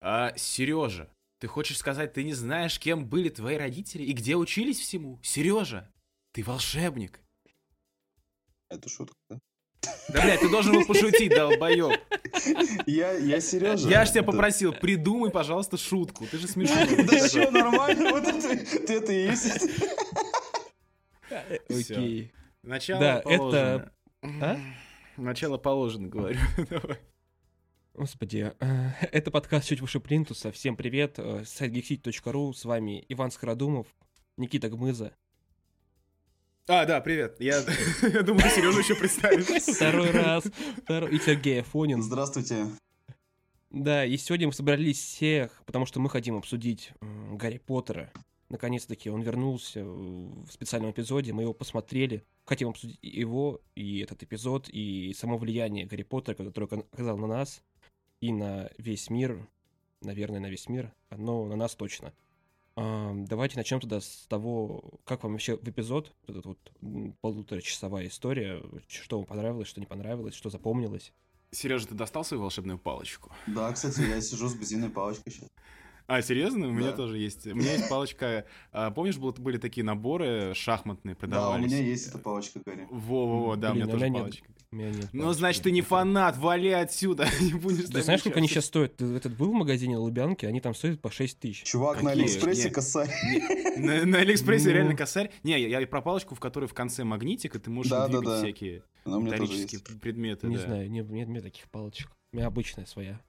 А, Сережа, ты хочешь сказать, ты не знаешь, кем были твои родители и где учились всему? Сережа, ты волшебник. Это шутка, да? Да, блядь, ты должен был пошутить, долбоёб. Я, я Сережа. Я ж тебя Это- попросил, придумай, пожалуйста, шутку. Ты же смешной. Да что, нормально? Вот это, ты это и есть. Окей. Начало Да, положено. А? Начало положено, говорю. Давай. Господи, э, это подкаст «Чуть выше плинтуса». Всем привет, э, сайт geekcity.ru, с вами Иван Скородумов, Никита Гмыза. А, да, привет. Я, я думал, ты Сережу еще представишь. Второй раз, второй, и Сергей Афонин. Здравствуйте. Да, и сегодня мы собрались всех, потому что мы хотим обсудить Гарри Поттера. Наконец-таки он вернулся э, в специальном эпизоде, мы его посмотрели. Хотим обсудить его, и этот эпизод, и само влияние Гарри Поттера, которое оказал на нас, и на весь мир, наверное, на весь мир, но на нас точно. А, Давайте начнем тогда с того, как вам вообще в эпизод, вот эта вот полуторачасовая история, что вам понравилось, что не понравилось, что запомнилось. Сережа, ты достал свою волшебную палочку? Да, кстати, я сижу с бузиной палочкой сейчас. А, серьезно? У меня Да. тоже есть. У меня есть палочка. а, Помнишь, был- были такие наборы шахматные, Да, у продавались? меня есть эта палочка, Гарри. Во-во-во, да, у меня тоже палочка. У меня нет Ну, значит, ты не фанат, вали отсюда. Не будешь Ты знаешь, сколько они сейчас стоят? Ты этот был в магазине на Лубянке? Они там стоят по 6 тысяч. Чувак на? Алиэкспрессе косарь. На, Алиэкспрессе Ну. реально косарь. Не, я, про палочку, в которой в конце магнитик, и ты можешь двигать всякие металлические есть. предметы. Не знаю, нет, нет, нет таких палочек. У меня обычная своя.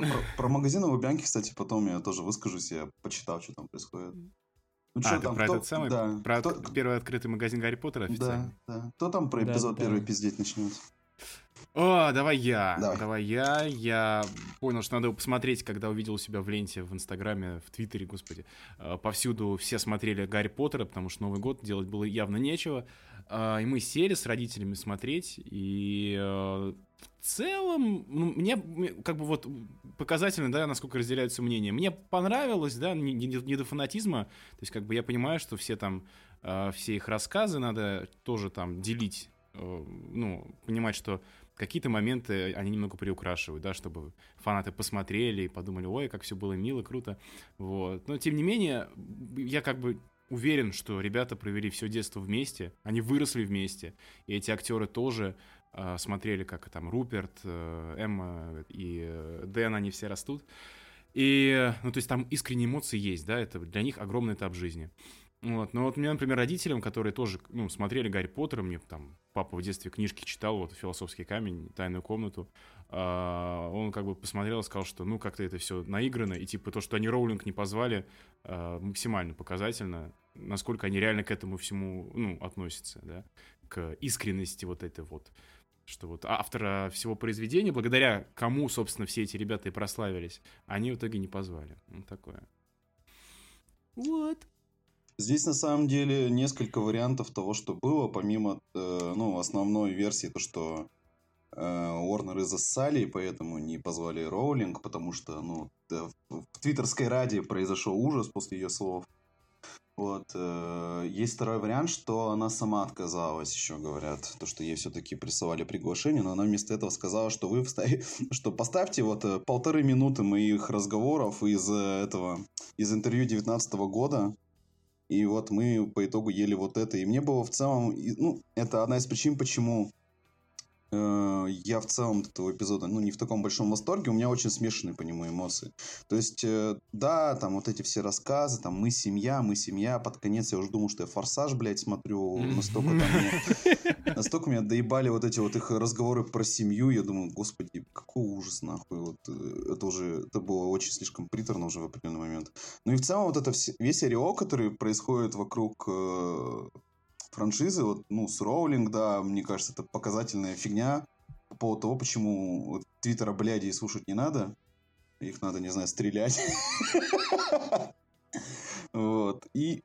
Про, про магазин в Лубянке, кстати, потом я тоже выскажусь, я почитал, что там происходит. Ну, А, чё ты там, про кто- этот самый, да, про кто- от- первый открытый магазин Гарри Поттера официально? Да, да. Кто там про Да, эпизод да. первый пиздеть начнет? О, давай я. Давай. Давай я. Я понял, что надо его посмотреть, когда увидел у себя в ленте, в Инстаграме, в Твиттере, господи. Э, Повсюду все смотрели Гарри Поттера, потому что Новый год делать было явно нечего. А, И мы сели с родителями смотреть, и в целом, ну, мне как бы вот показательно, да, насколько разделяются мнения. Мне понравилось, да, не, не- не до фанатизма. То есть, как бы я понимаю, что все там, э, все их рассказы надо тоже там делить, э, ну, понимать, что какие-то моменты они немного приукрашивают, да, чтобы фанаты посмотрели и подумали, ой, как все было мило, круто, вот. Но, тем не менее, я как бы уверен, что ребята провели все детство вместе, они выросли вместе, и эти актеры тоже смотрели, как там Руперт, э, Эмма и э, Дэн, они все растут. И, э, ну, то есть там искренние эмоции есть, да, это для них огромный этап жизни. Вот, но вот у меня, например, родителям, которые тоже, ну, смотрели Гарри Поттера, мне там папа в детстве книжки читал, вот «Философский камень», «Тайную комнату», а, он как бы посмотрел и сказал, что, ну, как-то это все наиграно, и типа то, что они Роулинг не позвали, а, максимально показательно, насколько они реально к этому всему, ну, относятся, да, к искренности вот этой вот что вот автора всего произведения, благодаря кому, собственно, все эти ребята и прославились, они в итоге не позвали. Вот такое. Вот. Здесь на самом деле несколько вариантов того, что было, помимо э, ну, основной версии, то, что э, Уорнеры зассали, и поэтому не позвали Роулинг, потому что ну, в твиттерской раде произошел ужас после ее слов. Вот. э, есть второй вариант, что она сама отказалась, еще говорят, то, что ей все-таки присылали приглашение, но она вместо этого сказала, что вы встави- что поставьте вот э, полторы минуты моих разговоров из э, этого, из интервью 19 года, и вот мы по итогу ели вот это. И мне было в целом... Ну, это одна из причин, почему я в целом от этого эпизода, ну, не в таком большом восторге. У меня очень смешанные по нему эмоции. То есть, э, да, там вот эти все рассказы, там, мы семья, мы семья. Под конец я уже думал, что я «Форсаж», блядь, смотрю. Настолько там мне... Настолько меня доебали вот эти вот их разговоры про семью. Я думаю, господи, какой ужас, нахуй. Вот, э, это уже... Это было очень слишком приторно уже в определенный момент. Ну и в целом вот это все- весь ореол, который происходит вокруг э, франшизы, вот, ну, с Роулинг, да, мне кажется, это показательная фигня по поводу того, почему твиттера бляди слушать не надо. Их надо, не знаю, стрелять. Вот. И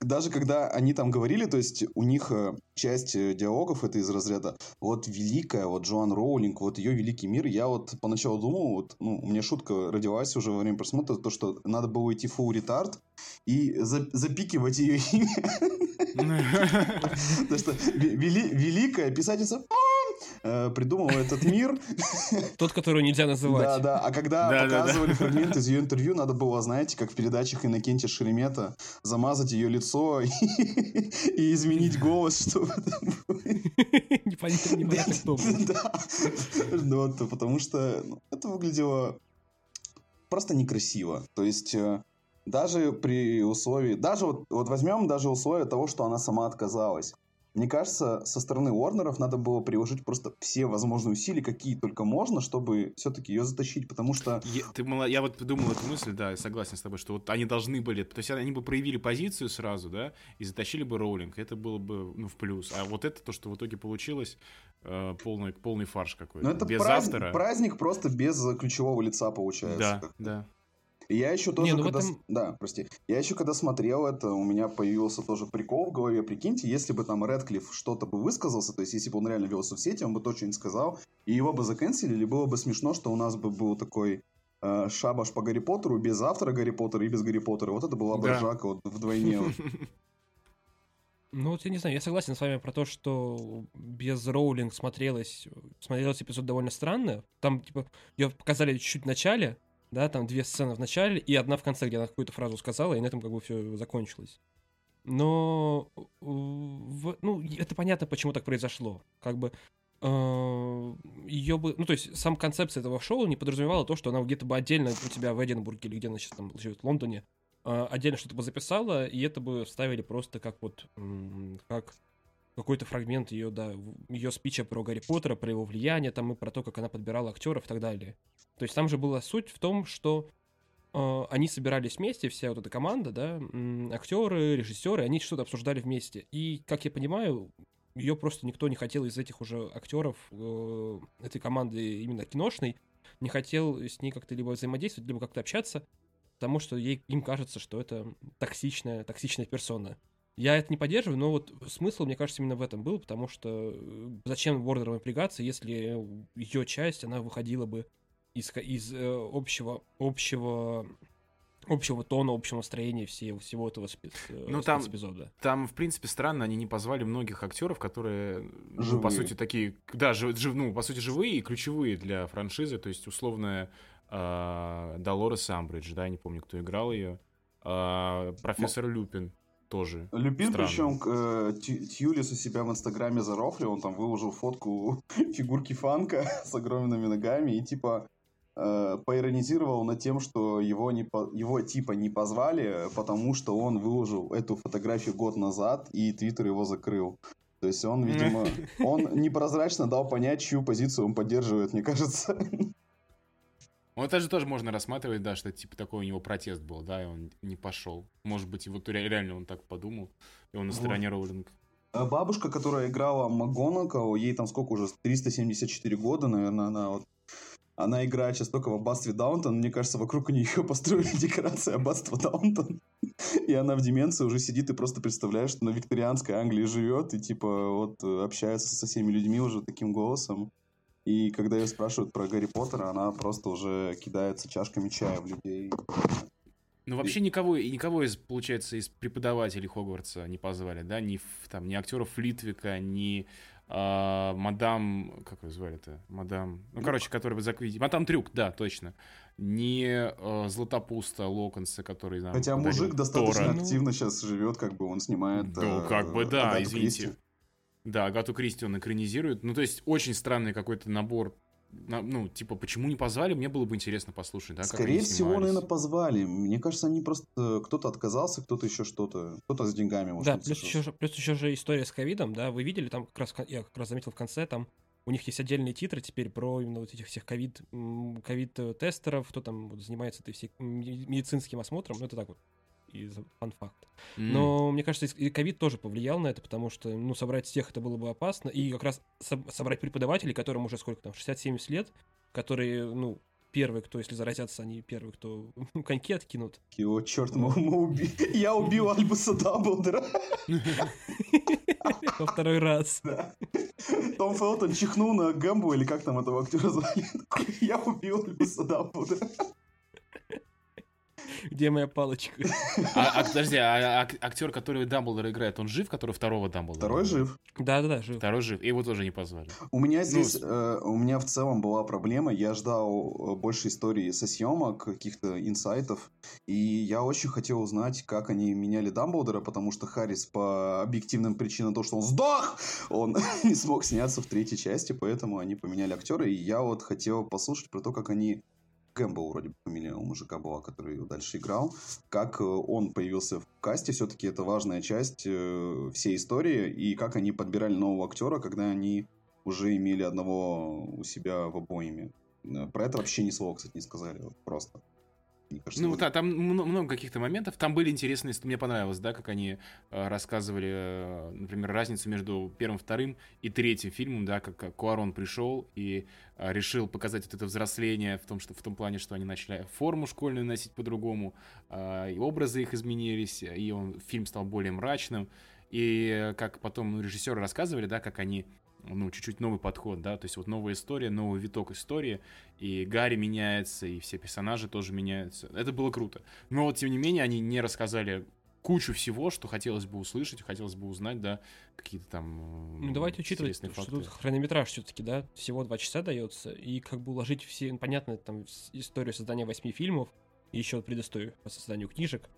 даже когда они там говорили, то есть у них э, часть э, диалогов это из разряда вот великая, вот Джоан Роулинг, вот ее великий мир. Я вот поначалу думал, вот, ну, у меня шутка родилась уже во время просмотра, то, что надо было идти full ретард и за- запикивать ее имя. Потому что ве- вели- великая писательница «Мам, э, придумал этот мир. Тот, которого нельзя называть. Да, да. А когда Да, да, да. показывали фрагмент из ее интервью, надо было, знаете, как в передачах Иннокентия Шеремета, замазать ее лицо и, изменить голос, чтобы это было. Непонятно, непонятно, кто был. Да. Ну потому что ну, это выглядело просто некрасиво. То есть э, даже при условии, даже вот, вот возьмем даже условие того, что она сама отказалась. Мне кажется, со стороны Уорнеров надо было приложить просто все возможные усилия, какие только можно, чтобы все-таки ее затащить, потому что... Я, ты, мало- я вот думал эту мысль, да, согласен с тобой, что вот они должны были, то есть они бы проявили позицию сразу, да, и затащили бы роулинг, это было бы, ну, в плюс. А вот это то, что в итоге получилось, э, полный, полный фарш какой-то. Ну, это Без праздник, автора. праздник просто без ключевого лица получается. Да, да. И Я еще тоже, Не, ну когда... этом- Да, прости. Я еще когда смотрел это, у меня появился тоже прикол в голове. Прикиньте, если бы там Редклифф что-то бы высказался, то есть если бы он реально вел соцсети, он бы то что-нибудь сказал, и его бы заканцелили, было бы смешно, что у нас бы был такой э, шабаш по Гарри Поттеру без автора Гарри Поттера и без Гарри Поттера. Вот это была бы Да. ржака вот вдвойне. Ну, вот я не знаю, я согласен с вами про то, что без Роулинг смотрелось, смотрелось эпизод довольно странно. Там, типа, ее показали чуть-чуть в начале, да, там две сцены в начале и одна в конце, где она какую-то фразу сказала, и на этом как бы все закончилось. Но, э, в- ну, это понятно, почему так произошло. Как бы ее бы, ну, то есть, сам концепция этого шоу не подразумевала то, что она где-то бы отдельно у тебя в Эдинбурге или где она сейчас там живет, в Лондоне, а, отдельно что-то бы записала, и это бы вставили просто как вот, как какой-то фрагмент ее, да, ее спича про Гарри Поттера, про его влияние, там и про то, как она подбирала актеров и так далее. То есть там же была суть в том, что э, они собирались вместе, вся вот эта команда, да, актеры, режиссеры, они что-то обсуждали вместе. И, как я понимаю, ее просто никто не хотел из этих уже актеров э, этой команды именно киношной, не хотел с ней как-то либо взаимодействовать, либо как-то общаться, потому что ей, им кажется, что это токсичная, токсичная персона. Я это не поддерживаю, но вот смысл, мне кажется, именно в этом был, потому что э, зачем Вордеру напрягаться, если ее часть, она выходила бы из, из э, общего, общего, общего тона, общего настроения всего, всего этого спец, э, Ну, там- спецэпизода. Там, в принципе, странно, они не позвали многих актеров, которые, ну, Живые. по сути, такие, да, жив- жив- ну, по сути, живые и ключевые для франшизы, то есть, условная э, Долорес Амбридж, да, я не помню, кто играл ее, А, профессор Люпин тоже. Люпин, Странно. причем э, Тьюлис у себя в Инстаграме зарофлил, он там выложил фотку фигурки Фанка с огромными ногами и типа э, поиронизировал над тем, что его, не по- его типа не позвали, потому что он выложил эту фотографию год назад и Твиттер его закрыл. То есть он, видимо, он непрозрачно дал понять, чью позицию он поддерживает, мне кажется. Ну, это же тоже можно рассматривать, да, что типа такой у него протест был, да, и он не пошел. Может быть, вот ре- реально он так подумал, и он на Вот. стороне Роулинг. А Бабушка, которая играла МакГонагал, ей там сколько уже, 374 года, наверное, она вот она играет сейчас только в аббатстве Даунтон. Мне кажется, вокруг нее построили декорации аббатства Даунтон. И она в деменции уже сидит и просто представляет, что на викторианской Англии живет и типа вот э, общается со всеми людьми уже таким голосом. И когда ее спрашивают про Гарри Поттера, она просто уже кидается чашками чая в людей. Ну, вообще никого, никого из, получается, из преподавателей Хогвартса не позвали, да, ни, там, ни актеров Флитвика, ни а, мадам, как ее звали-то, мадам, ну, короче, который в закрытии, мадам Трюк, да, точно, ни а, Златопуста Локонса, который нам Хотя мужик достаточно Тора. Активно сейчас живет, как бы он снимает... Ну, э, как бы да, извините. Кристи. Да, Агату Кристи он экранизирует. Ну, то есть, очень странный какой-то набор. на- Ну, типа, почему не позвали, мне было бы интересно послушать, да, Скорее всего, наверное, позвали. Мне кажется, они просто... Кто-то отказался, кто-то еще что-то. Кто-то с деньгами, может Да, быть, плюс еще, же- плюс еще же история с ковидом, да, вы видели, там как раз, я как раз заметил в конце, там у них есть отдельные титры теперь про именно вот этих всех ковид, ковид-тестеров, кто там вот занимается этой всей медицинским осмотром, ну это так вот, из фан-факт. М. Но мне кажется, и ковид тоже повлиял на это, потому что, ну, собрать всех это было бы опасно, и как раз соб- собрать преподавателей, которым уже сколько там, 60-70 лет, которые, ну, первые, кто, если заразятся, они первые, кто коньки откинут. О, черт, мы, мы уби- я убил Альбуса Дамблдора. Во второй раз. Да. Том Фелтон чихнул на Гэмбу, или как там этого актера звали. Я убил Альбуса Дамблдора. Где моя палочка? А, а, подожди, а, а актер, который Дамблдора играет, он жив, который второго Дамблдора? Второй жив. Да-да-да, жив. Второй жив, и его тоже не позвали. У меня Ну, здесь, с- э, у меня в целом была проблема. Я ждал э, больше истории со съемок, каких-то инсайтов. И я очень хотел узнать, как они меняли Дамблдора, потому что Харрис по объективным причинам, то, что он сдох, он не смог сняться в третьей части, поэтому они поменяли актера. И я вот хотел послушать про то, как они Кэмпбелл вроде бы фамилия у мужика была, который его дальше играл. Как э, он появился в касте, все-таки это важная часть э, всей истории. И как они подбирали нового актера, когда они уже имели одного у себя в обоими. Э, Про это вообще ни слова, кстати, не сказали. Просто. Мне кажется, Ну, да, там мно- много каких-то моментов. Там были интересные, мне понравилось, да, как они э, рассказывали, э, например, разницу между первым, вторым и третьим фильмом, да, как, Куарон пришел и э, решил показать вот это взросление в том, что в том плане, что они начали форму школьную носить по-другому, и образы их изменились, и он, фильм стал более мрачным. И как потом ну, режиссеры рассказывали, да, как они ну, чуть-чуть новый подход, да, то есть вот новая история, новый виток истории, и Гарри меняется, и все персонажи тоже меняются. Это было круто. Но вот, тем не менее, они не рассказали кучу всего, что хотелось бы услышать, хотелось бы узнать, да, какие-то там Ну, давайте учитывать, интересные что факты. тут хронометраж все-таки, да, всего два часа дается, и как бы уложить все, ну, понятно, там, историю создания восьми фильмов, и еще предысторию по созданию книжек,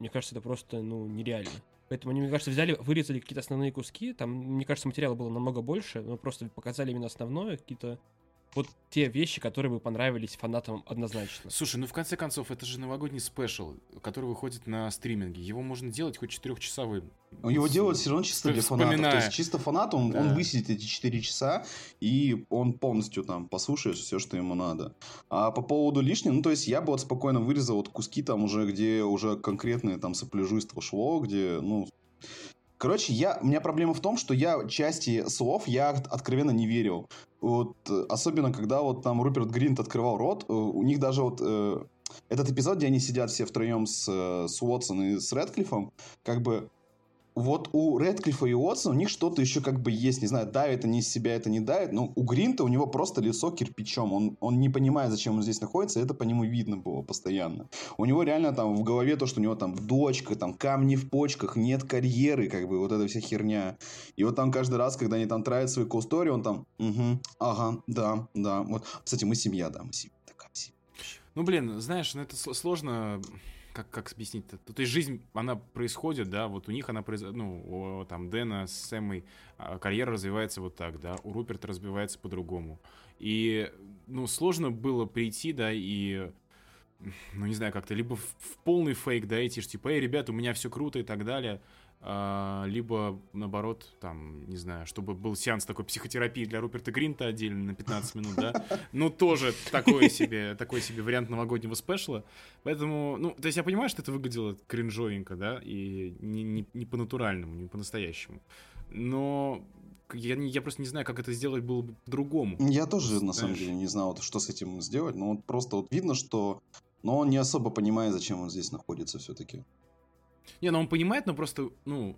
мне кажется, это просто, ну, нереально. Поэтому они, мне кажется, взяли, вырезали какие-то основные куски, там, мне кажется, материала было намного больше, но просто показали именно основное, какие-то вот те вещи, которые бы понравились фанатам однозначно. Слушай, ну в конце концов, это же новогодний спешл, который выходит на стриминге. Его можно делать хоть четырехчасовым. Его С- делают все равно чисто для фанатов. То вспоминая. есть чисто фанат, он, он Да. высидит эти 4 часа, и он полностью там послушает все, что ему надо. А по поводу лишнего, ну то есть я бы вот спокойно вырезал вот куски там уже, где уже конкретное там сопляжуйство шло, где, ну... Короче, я, у меня проблема в том, что я части слов я от- откровенно не верил. Вот, э, особенно, когда вот там Руперт Гринт открывал рот, э, у них даже вот э, этот эпизод, где они сидят все втроем с, э, с Уотсон и с Редклиффом, как бы вот у Редклиффа и Уотсона у них что-то еще как бы есть, не знаю, давит они из себя, это не давит, но у Гринта у него просто лицо кирпичом, он, он не понимает, зачем он здесь находится, это по нему видно было постоянно. У него реально там в голове то, что у него там дочка, там камни в почках, нет карьеры, как бы вот эта вся херня. И вот там каждый раз, когда они там тратят свою колл-стори, он там, угу, ага, да, да, вот. Кстати, мы семья, да, мы семья, такая семья. Ну, блин, знаешь, ну это сл- сложно, как, как объяснить-то? То есть жизнь, она происходит, да, вот у них она происходит, ну, у, там, Дэна с Сэмой а, карьера развивается вот так, да, у Руперта развивается по-другому. И, ну, сложно было прийти, да, и, ну, не знаю, как-то либо в, в полный фейк, да, идти, типа, эй, ребята, у меня все круто и так далее, либо, наоборот, там, не знаю, чтобы был сеанс такой психотерапии для Руперта Гринта отдельно на 15 минут, да, ну, тоже такой себе, такой себе вариант новогоднего спешла. Поэтому, ну, то есть я понимаю, что это выглядело кринжовенько, да, и не, не, не по-натуральному, не по-настоящему. Но я, я просто не знаю, как это сделать было бы по-другому. Я тоже, на самом Знаешь. деле, не знал, что с этим сделать, но вот просто вот видно, что... Но он не особо понимает, зачем он здесь находится все-таки. Не, ну он понимает, но просто, ну,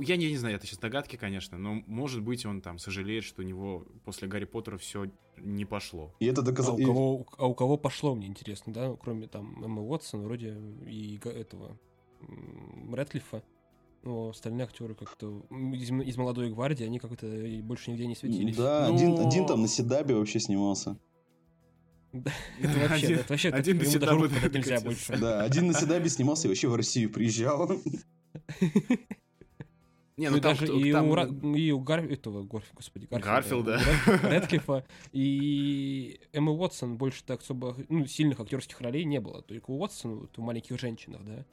я не, не знаю, это сейчас догадки, конечно, но может быть он там сожалеет, что у него после Гарри Поттера все не пошло. И это А доказал... у, кого, а у кого пошло, мне интересно, да, кроме там Эммы Уотсон, вроде и этого Рэдклиффа. Но остальные актеры как-то из, из молодой гвардии, они как-то больше нигде не светились. Да, Ну- один, один там на Седабе вообще снимался. Это вообще, Один- это вообще так, один до ему сюда даже бы руку подать нельзя больше. Да, один на Седабе снимался и вообще в Россию приезжал. Не, Ну, ну там, даже кто- и, там- у, Ра- и у Гар... этого, Горф- господи, Гарфилда. у Рэд- Рэдклиффа и Эммы Уотсон больше так особо ну, сильных актерских ролей не было. Только у Уотсон вот, в «Маленьких женщинах», да.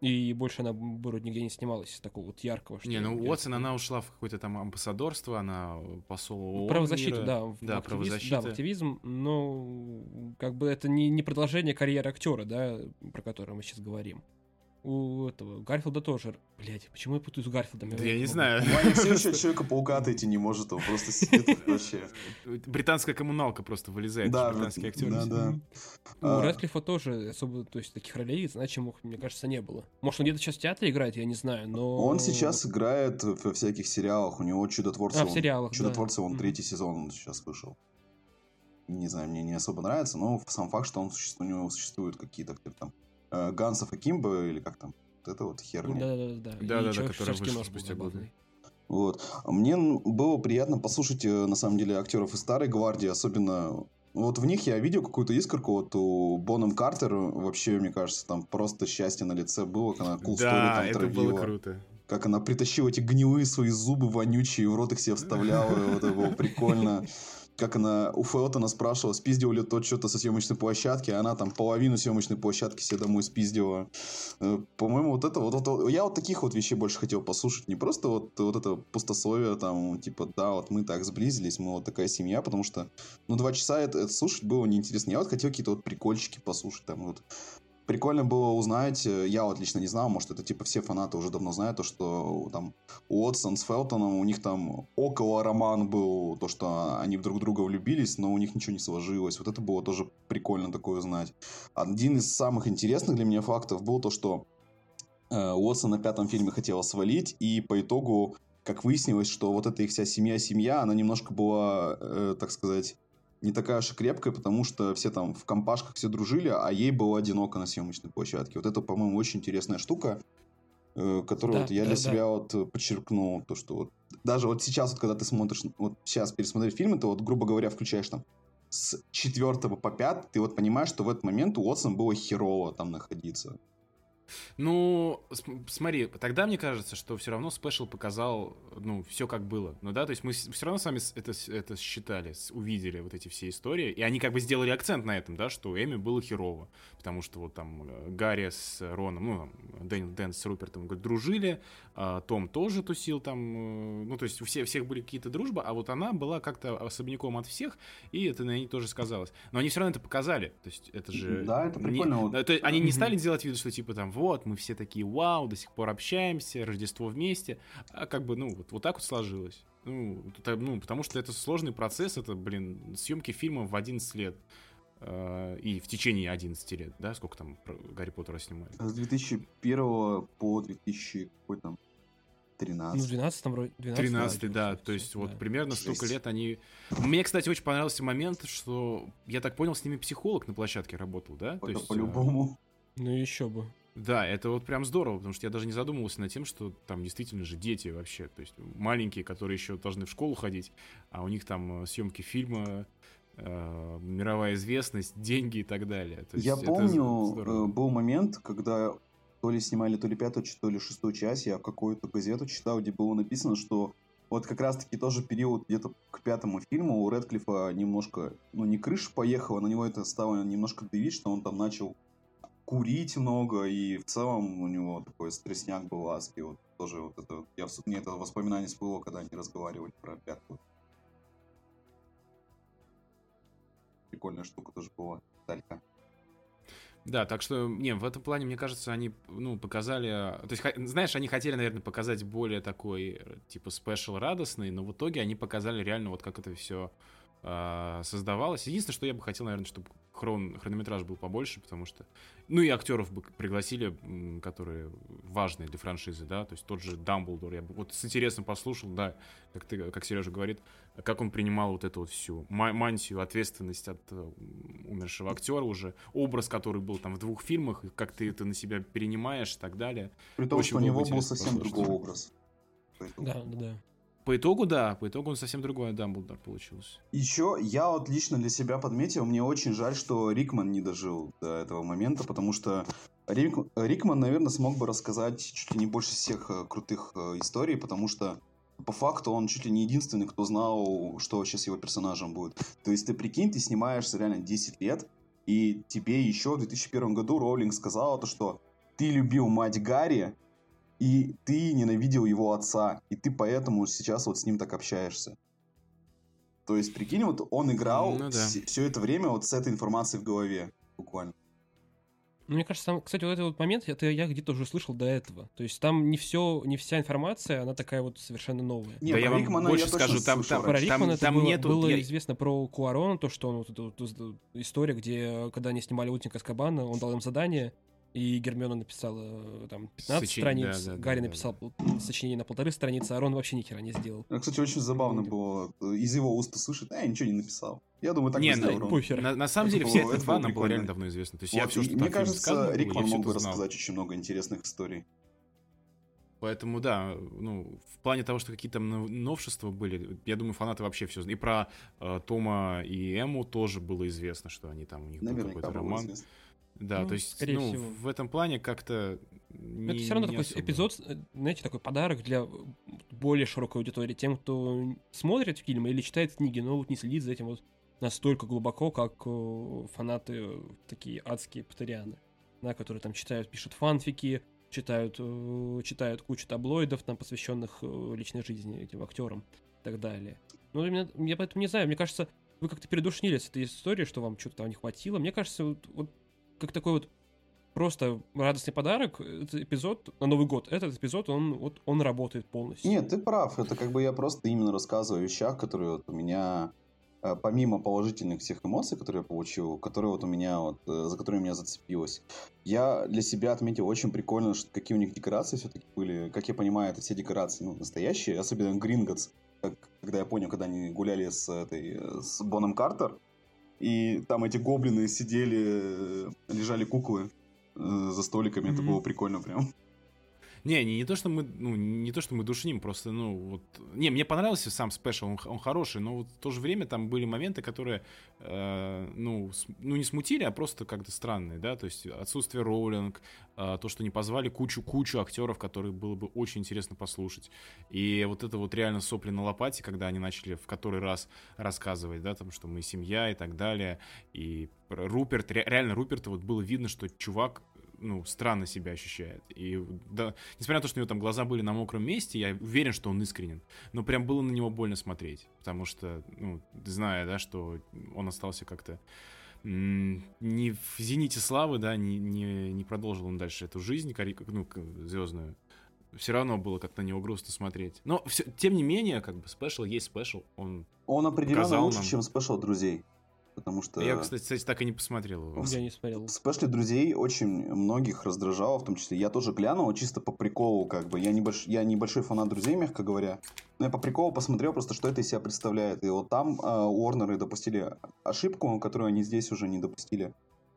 И больше она вроде нигде не снималась такого вот яркого. что Не, ну. Уотсон, она ушла в какое-то там амбассадорство, она посол ООН Правозащиту, мира. да, в Да, активизм, правозащита. да, в активизм, но как бы это не, не продолжение карьеры актера, да, про который мы сейчас говорим. У этого Гарфилда тоже. Блять, почему я путаю с Гарфилдом? Да я не могу. знаю. Ваня все еще Человека-паука отойти не может, он просто сидит вообще. Британская коммуналка просто вылезает. Да, британский вот, актер. да, да. У А. Рэдклиффа тоже особо, то есть, таких ролей значимых, мне кажется, не было. Может, он где-то сейчас в театре играет, я не знаю, но... Он сейчас играет во всяких сериалах, у него Чудотворцы. А, в сериалах. Чудотворцы, он третий сезон он сейчас вышел. Не знаю, мне не особо нравится, но сам факт, что он существует, у него существуют какие-то там э, Гансов и Кимба, или как там, вот это вот херня. Да-да-да. Да-да-да, который вышел спустя годы. Вот. Мне было приятно послушать, э, на самом деле, актеров из старой гвардии, особенно вот в них я видел какую-то искорку, вот у Боном Картер вообще, мне кажется, там просто счастье на лице было, как она cool Да, там это травила. было круто. Как она притащила эти гнилые свои зубы вонючие, в рот их себе вставляла, вот это было прикольно. Как она у Фелтона спрашивала, спиздил ли тот что-то со съемочной площадки, а она там половину съемочной площадки себе домой спиздила. Э, По-моему, вот это вот, вот- я вот таких вот вещей больше хотел послушать. Не просто вот, вот это пустословие, там, типа, да, вот мы так сблизились, мы вот такая семья, потому что, ну, два часа это, это слушать было неинтересно. Я вот хотел какие-то вот прикольчики послушать, там, вот. Прикольно было узнать, э, я вот лично не знал, может, это типа все фанаты уже давно знают, то, что там Уотсон с Фелтоном, у них там около роман был, то, что они друг друга влюбились, но у них ничего не сложилось. Вот это было тоже прикольно такое узнать. Один из самых интересных для меня фактов был то, что э, Уотсон на пятом фильме хотела свалить, и по итогу, как выяснилось, что вот эта их вся семья-семья, она немножко была, э, так сказать, не такая уж и крепкая, потому что все там в компашках все дружили, а ей было одиноко на съемочной площадке. Вот это, по-моему, очень интересная штука, э, которую Да, вот я да, для да. себя вот подчеркнул, то, что вот даже вот сейчас, вот, когда ты смотришь, вот сейчас пересмотришь фильмы, ты вот, грубо говоря, включаешь там с четвертого по пятый, ты вот понимаешь, что в этот момент у Уотсон было херово там находиться. Ну, см- смотри, тогда мне кажется, что все равно спешл показал, ну, все как было. Ну да, то есть мы все равно сами это, это считали, увидели вот эти все истории, и они как бы сделали акцент на этом, да, что Эми было херово, потому что вот там э, Гарри с Роном, ну, там, Дэн, с Рупертом говорит, дружили, а Том тоже тусил там, э, ну, то есть у всех, всех были какие-то дружбы, а вот она была как-то особняком от всех, и это на ней тоже сказалось. Но они все равно это показали, то есть это же... Да, это не- прикольно, вот. да, то есть они не стали делать вид, что типа там вот, мы все такие вау, до сих пор общаемся, Рождество вместе, а как бы, ну, вот, вот так вот сложилось. Ну, это- ну, потому что это сложный процесс, это, блин, съемки фильма в 11 лет. э, и в течение 11 лет, да, сколько там Гарри Поттера снимали? С 2001 по 2000 какой там Ну, 13. в 12 вроде. 12 13 да, то есть вот да. примерно столько Жесть. лет они... Мне, кстати, очень понравился момент, что, я так понял, с ними психолог на площадке работал, да? То Это есть, э, по-любому. Ну, еще бы. Да, это вот прям здорово, потому что я даже не задумывался над тем, что там действительно же дети вообще, то есть маленькие, которые еще должны в школу ходить, а у них там э, съемки фильма, э, мировая известность, деньги и так далее. То есть Я помню, здорово. э, был момент, когда то ли снимали то ли пятую, то ли шестую часть, я какую-то газету читал, где было написано, что вот как раз-таки тоже период где-то к пятому фильму у Редклифа немножко, ну не крыша поехала, на него это стало немножко давить, что он там начал курить много, и в целом у него такой стрессняк был адский. Вот тоже вот это, я, мне это воспоминание всплыло, когда они разговаривали про пятую. Прикольная штука тоже была, деталька. Да, так что, не, в этом плане, мне кажется, они, ну, показали... То есть, знаешь, они хотели, наверное, показать более такой, э, типа, спешл радостный, но в итоге они показали реально вот как это все создавалось. Единственное, что я бы хотел, наверное, чтобы хрон, хронометраж был побольше, потому что... Ну и актеров бы пригласили, которые важные для франшизы, да, то есть тот же Дамблдор. Я бы вот с интересом послушал, да, как, ты, как Сережа говорит, как он принимал вот эту вот всю ма- мантию, ответственность от э, умершего актера уже, образ, который был там в двух фильмах, как ты это на себя перенимаешь и так далее. При том, Очень что у него был совсем послушать. другой образ. Да, да, да. По итогу, да, по итогу он совсем другой Дамблдор получился. Еще я вот лично для себя подметил, мне очень жаль, что Рикман не дожил до этого момента, потому что Рик- Рикман, наверное, смог бы рассказать чуть ли не больше всех э, крутых э, историй, потому что по факту он чуть ли не единственный, кто знал, что вообще с его персонажем будет. То есть ты прикинь, ты снимаешься реально 10 лет, и тебе еще в 2001 году Роулинг сказала то, что ты любил мать Гарри, и ты ненавидел его отца, и ты поэтому сейчас вот с ним так общаешься. То есть, прикинь, вот он играл Ну да. все это время вот с этой информацией в голове, буквально. Ну, мне кажется, там, кстати, вот этот вот момент, это я где-то уже слышал до этого. То есть там не все, не вся информация, она такая вот совершенно новая. Не, Да я вам больше я скажу, там- слышал там-. Рикмана это там было, нету- было я- известно про Куарона, то, что он вот эта вот история, где, когда они снимали «Утника Скабана», он дал им задание и Гермиона написала э, там 15 Сочи- страниц, да, да, да, Гарри да, написал пол- сочинение на полторы страницы, а Рон вообще ни хера не сделал. Ну, Кстати, очень забавно было э, из его уст услышать, а я ничего не написал. Я думаю, так Не, бы сделал на- Рон. На, на самом Это деле, было- вся эта это инфа было нам была реально давно известна. То есть я Вот, все, и что мне кажется, сказано я Рикман мог бы рассказать очень много интересных историй. Поэтому, да, ну, в плане того, что какие-то нов- новшества были, я думаю, фанаты вообще все знают. И про э, Тома и Эму тоже было известно, что они там, у них был Наверняка какой-то было роман. известно. Да, Ну, то есть, скорее ну, всего. в этом плане как-то не- это все равно такой особо. эпизод, э, знаете, такой подарок для более широкой аудитории. Тем, кто смотрит фильмы или читает книги, но вот не следит за этим вот настолько глубоко, как э, фанаты э, такие адские патерианы, да, которые там читают, пишут фанфики, читают, читают кучу таблоидов, там, посвященных личной жизни этим актерам и так далее. Ну, я поэтому не знаю, мне кажется, вы как-то передушнили с этой историей, что вам что-то там не хватило. Мне кажется, вот, вот как такой вот просто радостный подарок, этот эпизод на Новый год, этот эпизод, он, вот, он работает полностью. Нет, ты прав. Это как бы я просто именно рассказываю о вещах, которые вот у меня, э, помимо положительных всех эмоций, которые я получил, которые вот у меня вот, э, за которые меня зацепилось, я для себя отметил очень прикольно, что какие у них декорации все-таки были. Как я понимаю, это все декорации ну, настоящие, особенно Гринготс, когда я понял, когда они гуляли с этой, э, с Боном Картер, и там эти гоблины сидели, лежали куклы э, за столиками, это Мгм. было прикольно прям. Не, не, не то, что мы, ну, не то, что мы душним, просто, ну, вот... Не, мне понравился сам спешл, он, он хороший, но вот в то же время там были моменты, которые, э, ну, с- ну, не смутили, а просто как-то странные, да, то есть отсутствие роулинг, э, то, что не позвали кучу-кучу актеров, которые было бы очень интересно послушать. И вот это вот реально сопли на лопате, когда они начали в который раз рассказывать, да, там, что мы семья и так далее, и Руперт, ре- реально Руперта вот было видно, что чувак ну, странно себя ощущает. И да, несмотря на то, что у него там глаза были на мокром месте, я уверен, что он искренен. Но прям было на него больно смотреть. Потому что, ну, зная, да, что он остался как-то не в зените славы, да, не, не, не продолжил он дальше эту жизнь, ну, звездную. Все равно было как-то на него грустно смотреть. Но все, тем не менее, как бы special есть special. Он... Он определенно лучше, нам. чем спешл друзей. Потому что Я, кстати, кстати, так и не посмотрел его. Я не смотрел. в спешле друзей очень многих раздражало, в том числе я тоже глянул, чисто по приколу, как бы. Я, небольш... я небольшой фанат друзей, мягко говоря. Но я по приколу посмотрел просто, что это из себя представляет. И вот там э, Уорнеры допустили ошибку, которую они здесь уже не допустили.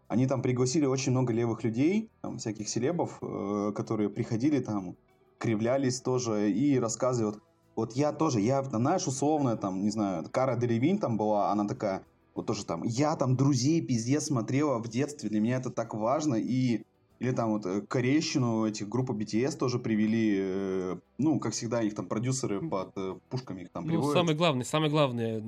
Они там пригласили очень много левых людей, там, всяких селебов, э, которые приходили там, кривлялись тоже и рассказывали. Вот, вот я тоже, я, знаешь, условно, там, не знаю, Кара Делевин там была, она такая, вот тоже там, я там друзей пиздец смотрела в детстве, для меня это так важно, и или там вот э, Корейщину, этих группы BTS тоже привели, э, ну, как всегда, их там продюсеры под э, пушками их там Ну, приводят. самый главный, самый главный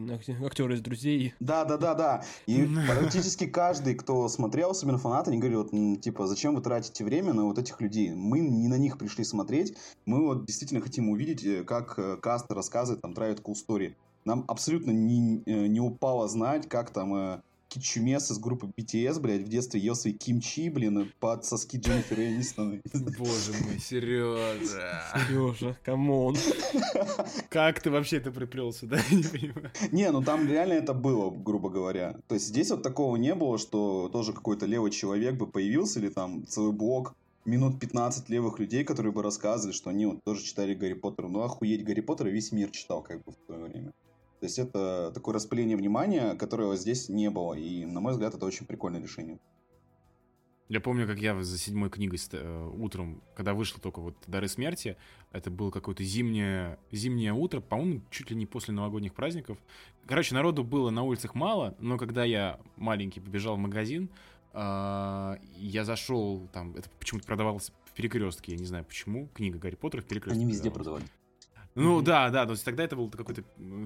актер из друзей. Да, да, да, да. И практически каждый, кто смотрел, особенно фанаты, они говорят, вот, типа, зачем вы тратите время на вот этих людей? Мы не на них пришли смотреть, мы вот действительно хотим увидеть, как каст рассказывает там Private Cool Story. Нам абсолютно не, э, не упало знать, как там э, Кичумес из группы BTS, блядь, в детстве ел свои кимчи, блин, под соски Дженнифер Энистон. Боже мой, Сережа. Сережа, come on. Как ты вообще это приплелся, да? Не понимаю. Не, ну там реально это было, грубо говоря. То есть здесь вот такого не было, что тоже какой-то левый человек бы появился, или там целый блок минут 15 левых людей, которые бы рассказывали, что они вот тоже читали Гарри Поттера. Ну, охуеть, Гарри Поттера весь мир читал как бы в свое время. То есть это такое распыление внимания, которого здесь не было. И, на мой взгляд, это очень прикольное решение. Я помню, как я за седьмой книгой э, утром, когда вышло только вот «Дары смерти», это было какое-то зимнее, зимнее утро, по-моему, чуть ли не после новогодних праздников. Короче, народу было на улицах мало, но когда я маленький побежал в магазин, а, я зашел, там, это почему-то продавалось в перекрестке, я не знаю почему, книга Гарри Поттера в перекрестке. Они везде продавали. Ну Мгм. да, да, то есть тогда это был какой-то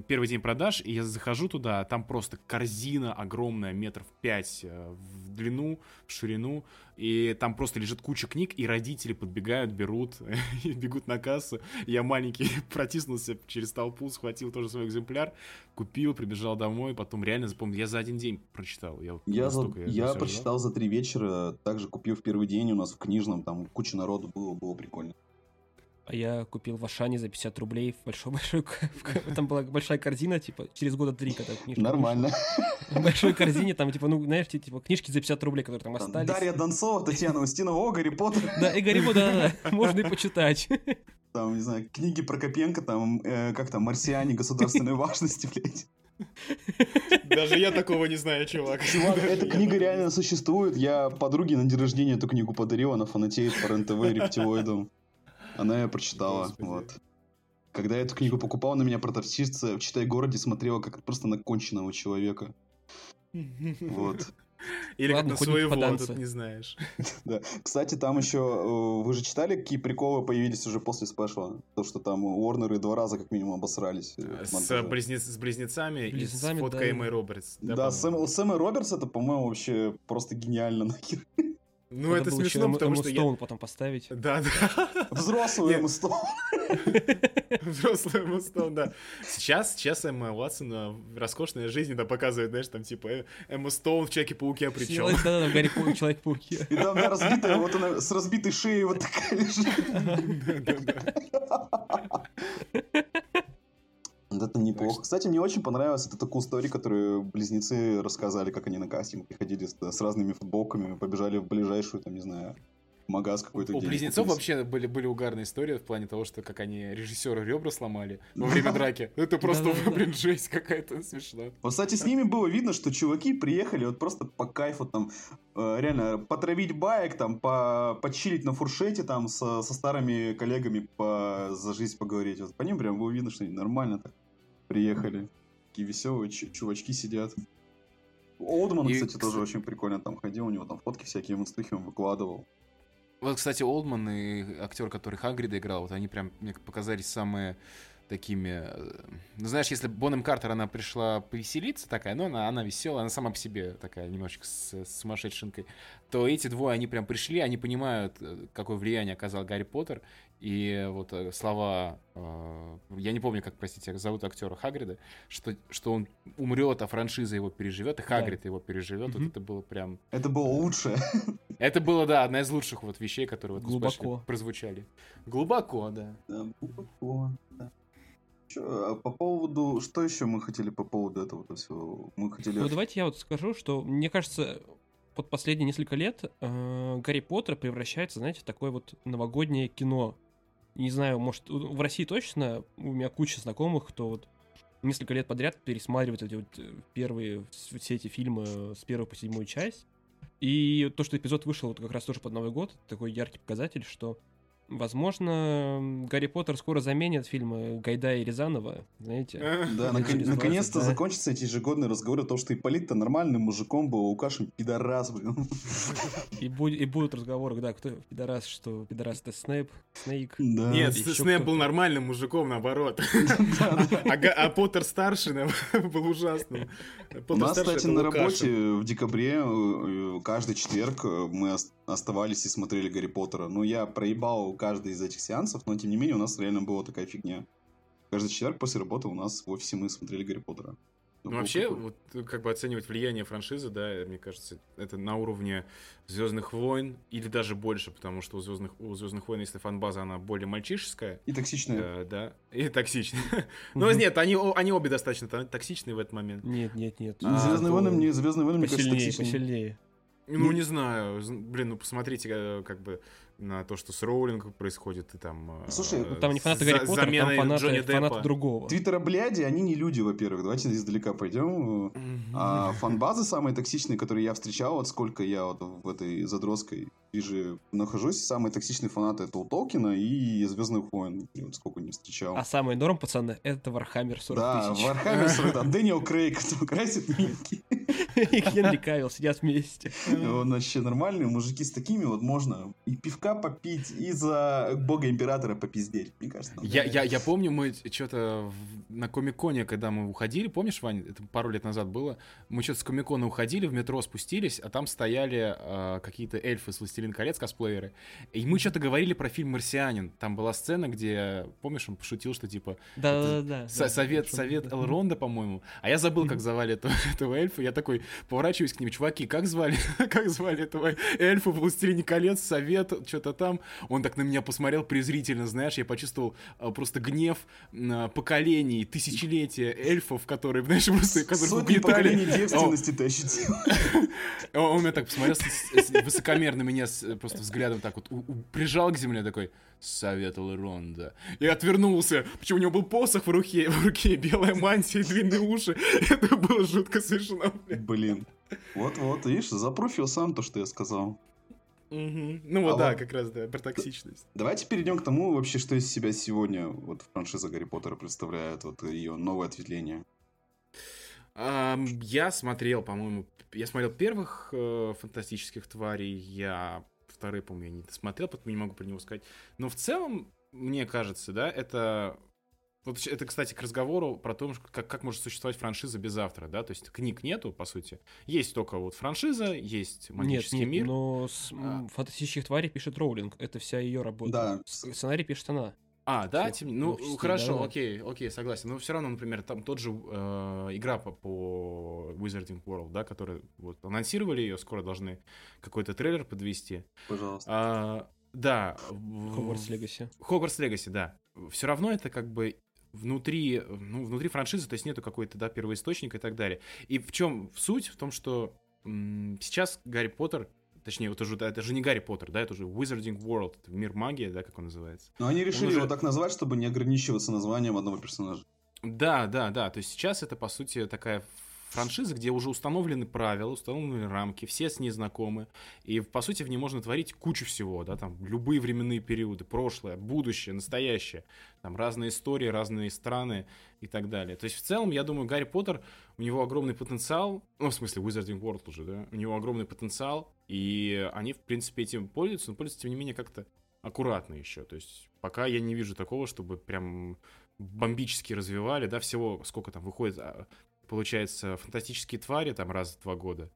первый день продаж, и я захожу туда, а там просто корзина огромная, метров пять э, в длину, в ширину, и там просто лежит куча книг, и родители подбегают, берут, и бегут на кассу. Я маленький протиснулся через толпу, схватил тоже свой экземпляр, купил, прибежал домой, потом реально запомнил, я за один день прочитал. Я, Я, за- я всё прочитал за три вечера, также купил в первый день у нас в книжном, там куча народу было, было прикольно. А я купил в Ашане за 50 рублей в большой-большой... Там была большая корзина, типа, через года три, когда книжка Нормально. В большой корзине, там, типа, ну, знаешь, типа, книжки за 50 рублей, которые там остались. Дарья Донцова, Татьяна Устинова, о, Гарри Поттер. Да, и Гарри Поттер, да, можно и почитать. Там, не знаю, книги Прокопенко, там, э, как там, «Марсиане государственной важности», блядь. Даже я такого не знаю, чувак. Чувак, эта книга реально существует. Я подруге на день рождения эту книгу подарил, она фанатеет по РЕН-ТВ рептилоидам. Она ее прочитала, вот. Когда я эту книгу покупал, на меня продавщица в «Читай городе» смотрела как просто на конченного человека. Вот. Или Ладно, как на своего, тут не знаешь. Да. Кстати, там еще, э, вы же читали, какие приколы появились уже после спешла? То, что там Уорнеры два раза как минимум обосрались. э, в С, близнец- с близнецами и Близнецами, с фоткой да. Эммой Робертс. Да, по-моему? Сэм, Сэм и Робертс это, по-моему, вообще просто гениально. нахер. Ну, это Надо еще смешно, Эмму- потому Эмму что я... Стоун потом поставить. Да, да. Взрослую. Эмму Стоун. Взрослый Эмма Стоун, да. Сейчас, сейчас Эмма Уотсон в роскошной жизни, да, показывает, знаешь, там, типа, э, Эмма Стоун в Человеке-пауке, причем. Человек- Да-да-да, в Гарри Поттер, Человек-пауке. И там да, разбитая, вот она с разбитой шеей вот такая лежит. Вот Это неплохо. Кстати, мне очень понравилась эта такую историю, которую близнецы рассказали, как они на кастинг приходили с, с разными футболками, побежали в ближайшую, там, не знаю, магаз какой-то. У близнецов вообще были, были угарные истории в плане того, что как они режиссеру ребра сломали во время драки. Это просто, блин, жесть какая-то смешно. Вот, кстати, с ними было видно, что чуваки приехали вот просто по кайфу там, э, реально, потравить баек, там, по, почилить на фуршете там со, со старыми коллегами по, за жизнь поговорить. Вот по ним прям было видно, что они нормально так приехали. Такие веселые чу- чувачки сидят. Олдман, И, кстати, кстати- тоже очень прикольно там ходил, у него там фотки всякие в инстахе он выкладывал. Вот, кстати, Олдман и актер, который Хагрида играл, вот они прям мне показались самые такими... э, Ну, знаешь, если Бонем Картер, она пришла повеселиться такая, ну, она, она веселая, она сама по себе такая немножечко с, с сумасшедшенкой, то эти двое, они прям пришли, они понимают, э, какое влияние оказал Гарри Поттер, и вот э, слова... э, Я не помню, как, простите, как зовут актера Хагрида, что, что он умрет, а франшиза его переживет, и Хагрид его переживет, вот Мгм. это было прям... Это было лучшее. Это было, да, одна из лучших вот вещей, которые вот Глубоко. прозвучали. Глубоко, да. Да, глубоко, да. Чё, а по поводу... Что еще мы хотели по поводу этого всего? Мы хотели... Ну, давайте я вот скажу, что мне кажется, под последние несколько лет э, Гарри Поттер превращается, знаете, в такое вот новогоднее кино. Не знаю, может, в России точно у меня куча знакомых, кто вот несколько лет подряд пересматривает эти вот э, первые все эти фильмы с первой по седьмую часть. И то, что эпизод вышел вот как раз тоже под Новый год, такой яркий показатель, что, возможно, Гарри Поттер скоро заменит фильмы Гайдая и Рязанова, знаете. Да, Лет нак- через 20, наконец-то да. закончится эти ежегодные разговоры о том, что Ипполит-то нормальным мужиком был, а Лукашин пидорас, блин. И, буд- и будут разговоры, да, кто пидорас, что пидорас это Снейп, Снейк. Да. Нет, Снэп был нормальным мужиком, наоборот. А а Поттер старший был ужасным. У нас, кстати, на работе в декабре э, э, каждый четверг мы оставались и смотрели Гарри Поттера. Ну, я проебал каждый из этих сеансов, но тем не менее у нас реально была такая фигня. Каждый четверг после работы у нас в офисе мы смотрели Гарри Поттера. Ну, было вообще, вот как бы оценивать влияние франшизы, да, мне кажется, это на уровне Звездных войн или даже больше, потому что у Звездных, у Звездных войн, если фан-база, она более мальчишеская, И токсичная. э, да, и токсичная. Но Мгм. нет, они, они обе достаточно то- токсичные в этот момент. Нет, нет, нет. А, Звездные войны мне, Звездные войны, мне кажется, токсичнее. посильнее. Ну, не знаю. Блин, ну посмотрите, э, как бы на то, что с Роулинг происходит, и там... э, Слушай, Ну, Там не фанаты Гарри Поттера, там фанаты, Джонни фанаты Деппа. другого. Твиттера бляди, они не люди, во-первых. Давайте издалека пойдем. А фанбазы самые токсичные, которые я встречал, вот сколько я вот в этой задротской движе нахожусь, самые токсичные фанаты это у Толкина и Звездных войн. И Вот сколько не встречал. А самый норм, пацаны, это Warhammer 40 да, тысяч. Warhammer 40, да, Дэниел Крейг, кто красит миньки. И Генри Кавилл сидят вместе. Он вообще нормальные мужики с такими вот можно и пивка попить, и за бога императора попиздеть, мне кажется. Я, я, я помню, мы что-то на Комиконе, когда мы уходили, помнишь, Вань, это пару лет назад было, мы что-то с Комикона уходили, в метро спустились, а там стояли э, какие-то эльфы с «Властелин колец» косплееры, и мы что-то говорили про фильм «Марсианин». Там была сцена, где, помнишь, он пошутил, что типа Да-да-да. Со- совет, совет Элронда, по-моему. А я забыл, как звали этого, этого эльфа. Я такой поворачиваюсь к ним, чуваки, как звали, как звали этого эльфа в «Властелине колец», совет, что-то что-то там. Он так на меня посмотрел презрительно, знаешь, я почувствовал а, просто гнев а, поколений, тысячелетия эльфов, которые, знаешь, просто... Сотни поколений девственности ощутил. Он меня так посмотрел высокомерно меня просто взглядом так вот прижал к земле такой советовал Ронда. И отвернулся. Почему у него был посох в руке, в руке белая мантия и длинные уши. Это было жутко смешно. Блин. Вот-вот, видишь, запруфил сам то, что я сказал. Угу. Ну вот, а да, вот... как раз, да, про токсичность. Давайте перейдем к тому, вообще, что из себя сегодня вот франшиза Гарри Поттера представляет, вот ее новое ответвление. Um, я смотрел, по-моему, я смотрел первых э, фантастических тварей, я вторые, по-моему, я не смотрел, поэтому не могу про него сказать. Но в целом, мне кажется, да, это вот это, кстати, к разговору про то, как, как может существовать франшиза без автора, да, то есть книг нету, по сути. Есть только вот франшиза, есть магический нет, нет, мир. но с, а... фантастических тварей пишет Роулинг, это вся ее работа. Да. Сценарий пишет она. А, да, тем... ну числе, хорошо, да, окей, окей, согласен. Но все равно, например, там тот же э, игра по, по Wizarding World, да, которую вот анонсировали ее, скоро должны какой-то трейлер подвести. Пожалуйста. А, да. Hogwarts Legacy. Hogwarts Legacy, да. Все равно это как бы внутри, ну, внутри франшизы, то есть нету какой-то, да, первоисточника и так далее. И в чем суть? В том, что сейчас Гарри Поттер, точнее, это же, это же не Гарри Поттер, да, это уже Wizarding World, это мир магии, да, как он называется. Но они решили он уже... его так назвать, чтобы не ограничиваться названием одного персонажа. Да, да, да, то есть сейчас это, по сути, такая франшиза, где уже установлены правила, установлены рамки, все с ней знакомы, и, по сути, в ней можно творить кучу всего, да, там, любые временные периоды, прошлое, будущее, настоящее, там, разные истории, разные страны и так далее. То есть, в целом, я думаю, Гарри Поттер, у него огромный потенциал, ну, в смысле, Wizarding World уже, да, у него огромный потенциал, и они, в принципе, этим пользуются, но пользуются, тем не менее, как-то аккуратно еще, то есть, пока я не вижу такого, чтобы прям бомбически развивали, да, всего, сколько там выходит, а, получается, фантастические твари там раз в два года.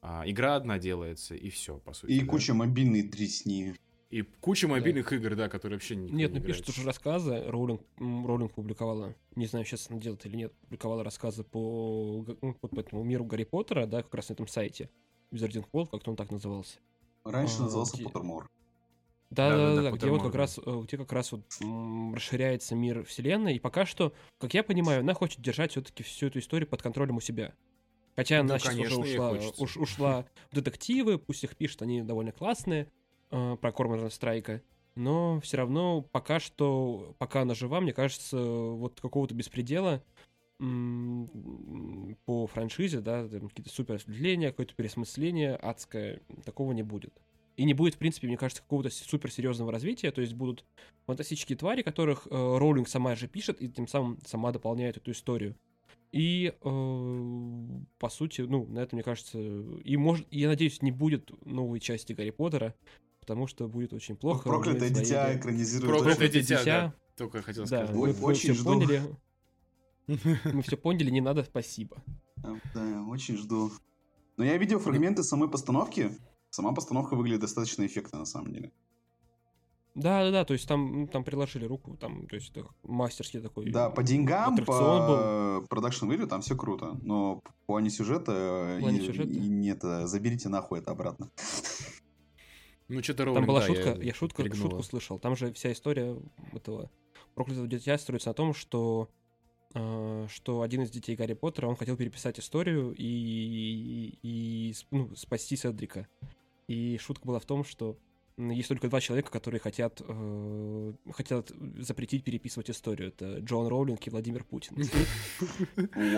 А, игра одна делается, и все, по сути. И да. куча мобильной дресни. И куча мобильных да. игр, да, которые вообще не Нет, ну пишут уже рассказы. Роулинг, Роулинг публиковала, не знаю, сейчас она делает или нет, публиковала рассказы по, ну, по, по этому миру Гарри Поттера, да, как раз на этом сайте. Wizarding World, как-то он так назывался. Раньше а, назывался где... Поттермор. Да, да, да, да, да, где вот как раз, э, где как раз вот расширяется мир вселенной, и пока что, как я понимаю, она хочет держать все-таки всю эту историю под контролем у себя. Хотя она да, сейчас конечно, уже ушла, уш, ушла в детективы, пусть их пишут, они довольно классные, э, про Корморана Страйка, но все равно пока что, пока она жива, мне кажется, вот какого-то беспредела по франшизе, да, какие-то супер осветления, какое-то пересмысление адское, такого не будет. И не будет, в принципе, мне кажется, какого-то суперсерьезного развития. То есть будут фантастические твари, которых э, Роулинг сама же пишет, и тем самым сама дополняет эту историю. И, э, по сути, ну, на это, мне кажется, и может, я надеюсь, не будет новой части Гарри Поттера, потому что будет очень плохо. Проклятое дитя свои... экранизирует. Проклятое дитя, дитя, да. Только хотел сказать. Да, Ой, мы, очень мы жду. Поняли. Мы все поняли, не надо, спасибо. Да, очень жду. Но я видел фрагменты самой постановки. Сама постановка выглядит достаточно эффектно, на самом деле. Да, да, да, то есть там, ну, там приложили руку, там, то есть это мастерский такой. Да, по деньгам, по продакшн value там все круто, но в плане сюжета, плане и, сюжета? И нет, заберите нахуй это обратно. Ну, что-то Там была да, шутка, я, я шутку, шутку слышал. Там же вся история этого проклятого дитя строится на том, что э, что один из детей Гарри Поттера, он хотел переписать историю и, и, и ну, спасти Седрика. И шутка была в том, что есть только два человека, которые хотят, э, хотят запретить переписывать историю. Это Джон Роулинг и Владимир Путин.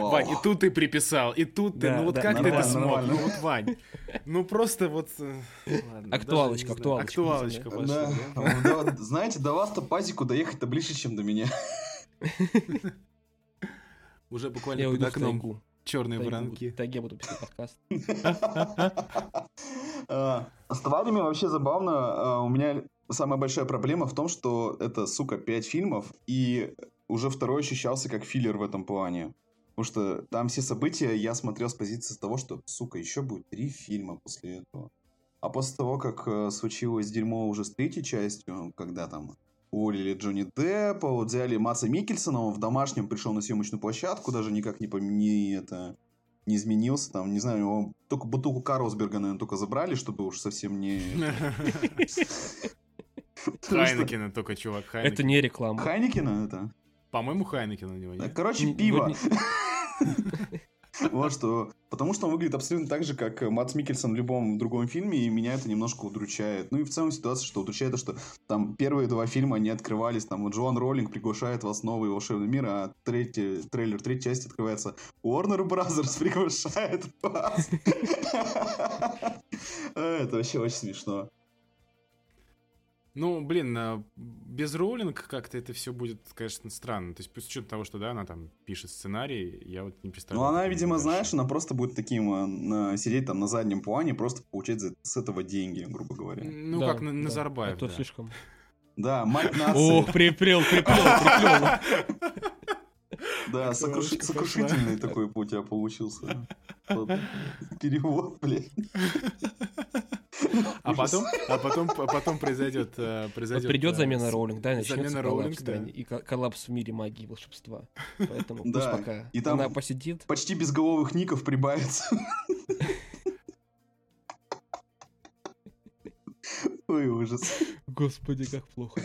Вань, и тут ты приписал, и тут ты. Ну вот как ты это смог? Ну вот, Вань. Ну просто вот... Э, актуалочка, актуалочка. Актуалочка пошла. Знаете, до вас-то пазику доехать-то ближе, чем до меня. Уже буквально под окном. Черные воронки. Так я буду писать подкаст. Тварями вообще забавно. А, у меня самая большая проблема в том, что это, сука, пять фильмов, и уже второй ощущался как филлер в этом плане. Потому что там все события я смотрел с позиции того, что, сука, еще будет три фильма после этого. А после того, как э, случилось дерьмо уже с третьей частью, когда там уволили Джонни Деппа, вот взяли Матса Микельсона, он в домашнем пришел на съемочную площадку, даже никак не, не, это, не изменился, там, не знаю, его только бутылку Карлсберга, наверное, только забрали, чтобы уж совсем не... Хайнекена только, чувак. Это не реклама. Хайникина это? По-моему, Хайнекен у него, нет? Короче, пиво. Вот что. Потому что он выглядит абсолютно так же, как Матс Микельсон в любом другом фильме, и меня это немножко удручает. Ну и в целом ситуация, что удручает, то, что там первые два фильма, они открывались, там вот Джоан Роллинг приглашает вас в новый волшебный мир, а третий, трейлер третьей части открывается Warner Brothers приглашает вас. Это вообще очень смешно. Ну, блин, а, без роулинг как-то это все будет, конечно, странно. То есть, с учетом того, что, да, она там пишет сценарий, я вот не Ну, представляю. она, как это видимо, знаешь, она просто будет таким э, на- сидеть там на заднем плане, просто получать за- с этого деньги, грубо говоря. Ну, Да, как на- да. Назарбаев, А то да. слишком. Да, мать нации. Ох, приплел, приплел, приплел. Да, сокрушительный такой у тебя получился. Вот. Перевод, блядь. А потом, а потом, а потом произойдет, э, Вот произойдет. придет э, замена с- Роулинг, да, и начнется замена коллапс Роулинг, да. и ко- коллапс в мире магии волшебства. Поэтому пусть Да, пока и там- она посидит. Почти безголовых ников прибавится. Ой, ужас. Господи, как плохо.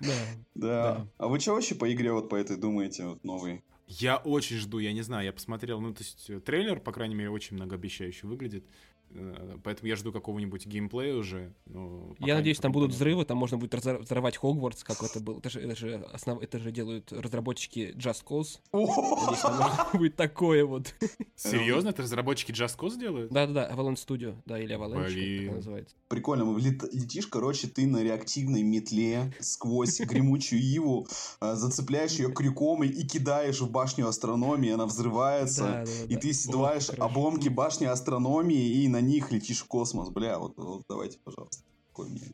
Да. Да. Да. А вы что вообще по игре вот по этой думаете, вот новой? Я очень жду, я не знаю, я посмотрел, ну, то есть э, трейлер, по крайней мере, очень многообещающе выглядит. Э, Поэтому я жду какого-нибудь геймплея уже. но Я надеюсь, там будут взрывы, там можно будет взорвать Хогвартс, как это было. Это же, это же, основ... это же делают разработчики Just Cause. Надеюсь, там можно будет такое вот. Серьезно? Это разработчики Just Cause делают? Да-да-да, Avalanche Studio, да, или Avalanche, как называется. Прикольно, лет- летишь, короче, ты на реактивной метле сквозь гремучую иву, а, зацепляешь ее крюком и, и кидаешь в башню астрономии, она взрывается. И ты седлаешь обломки башни астрономии и на них летишь в космос. Бля, вот, вот давайте, пожалуйста. Такой мне.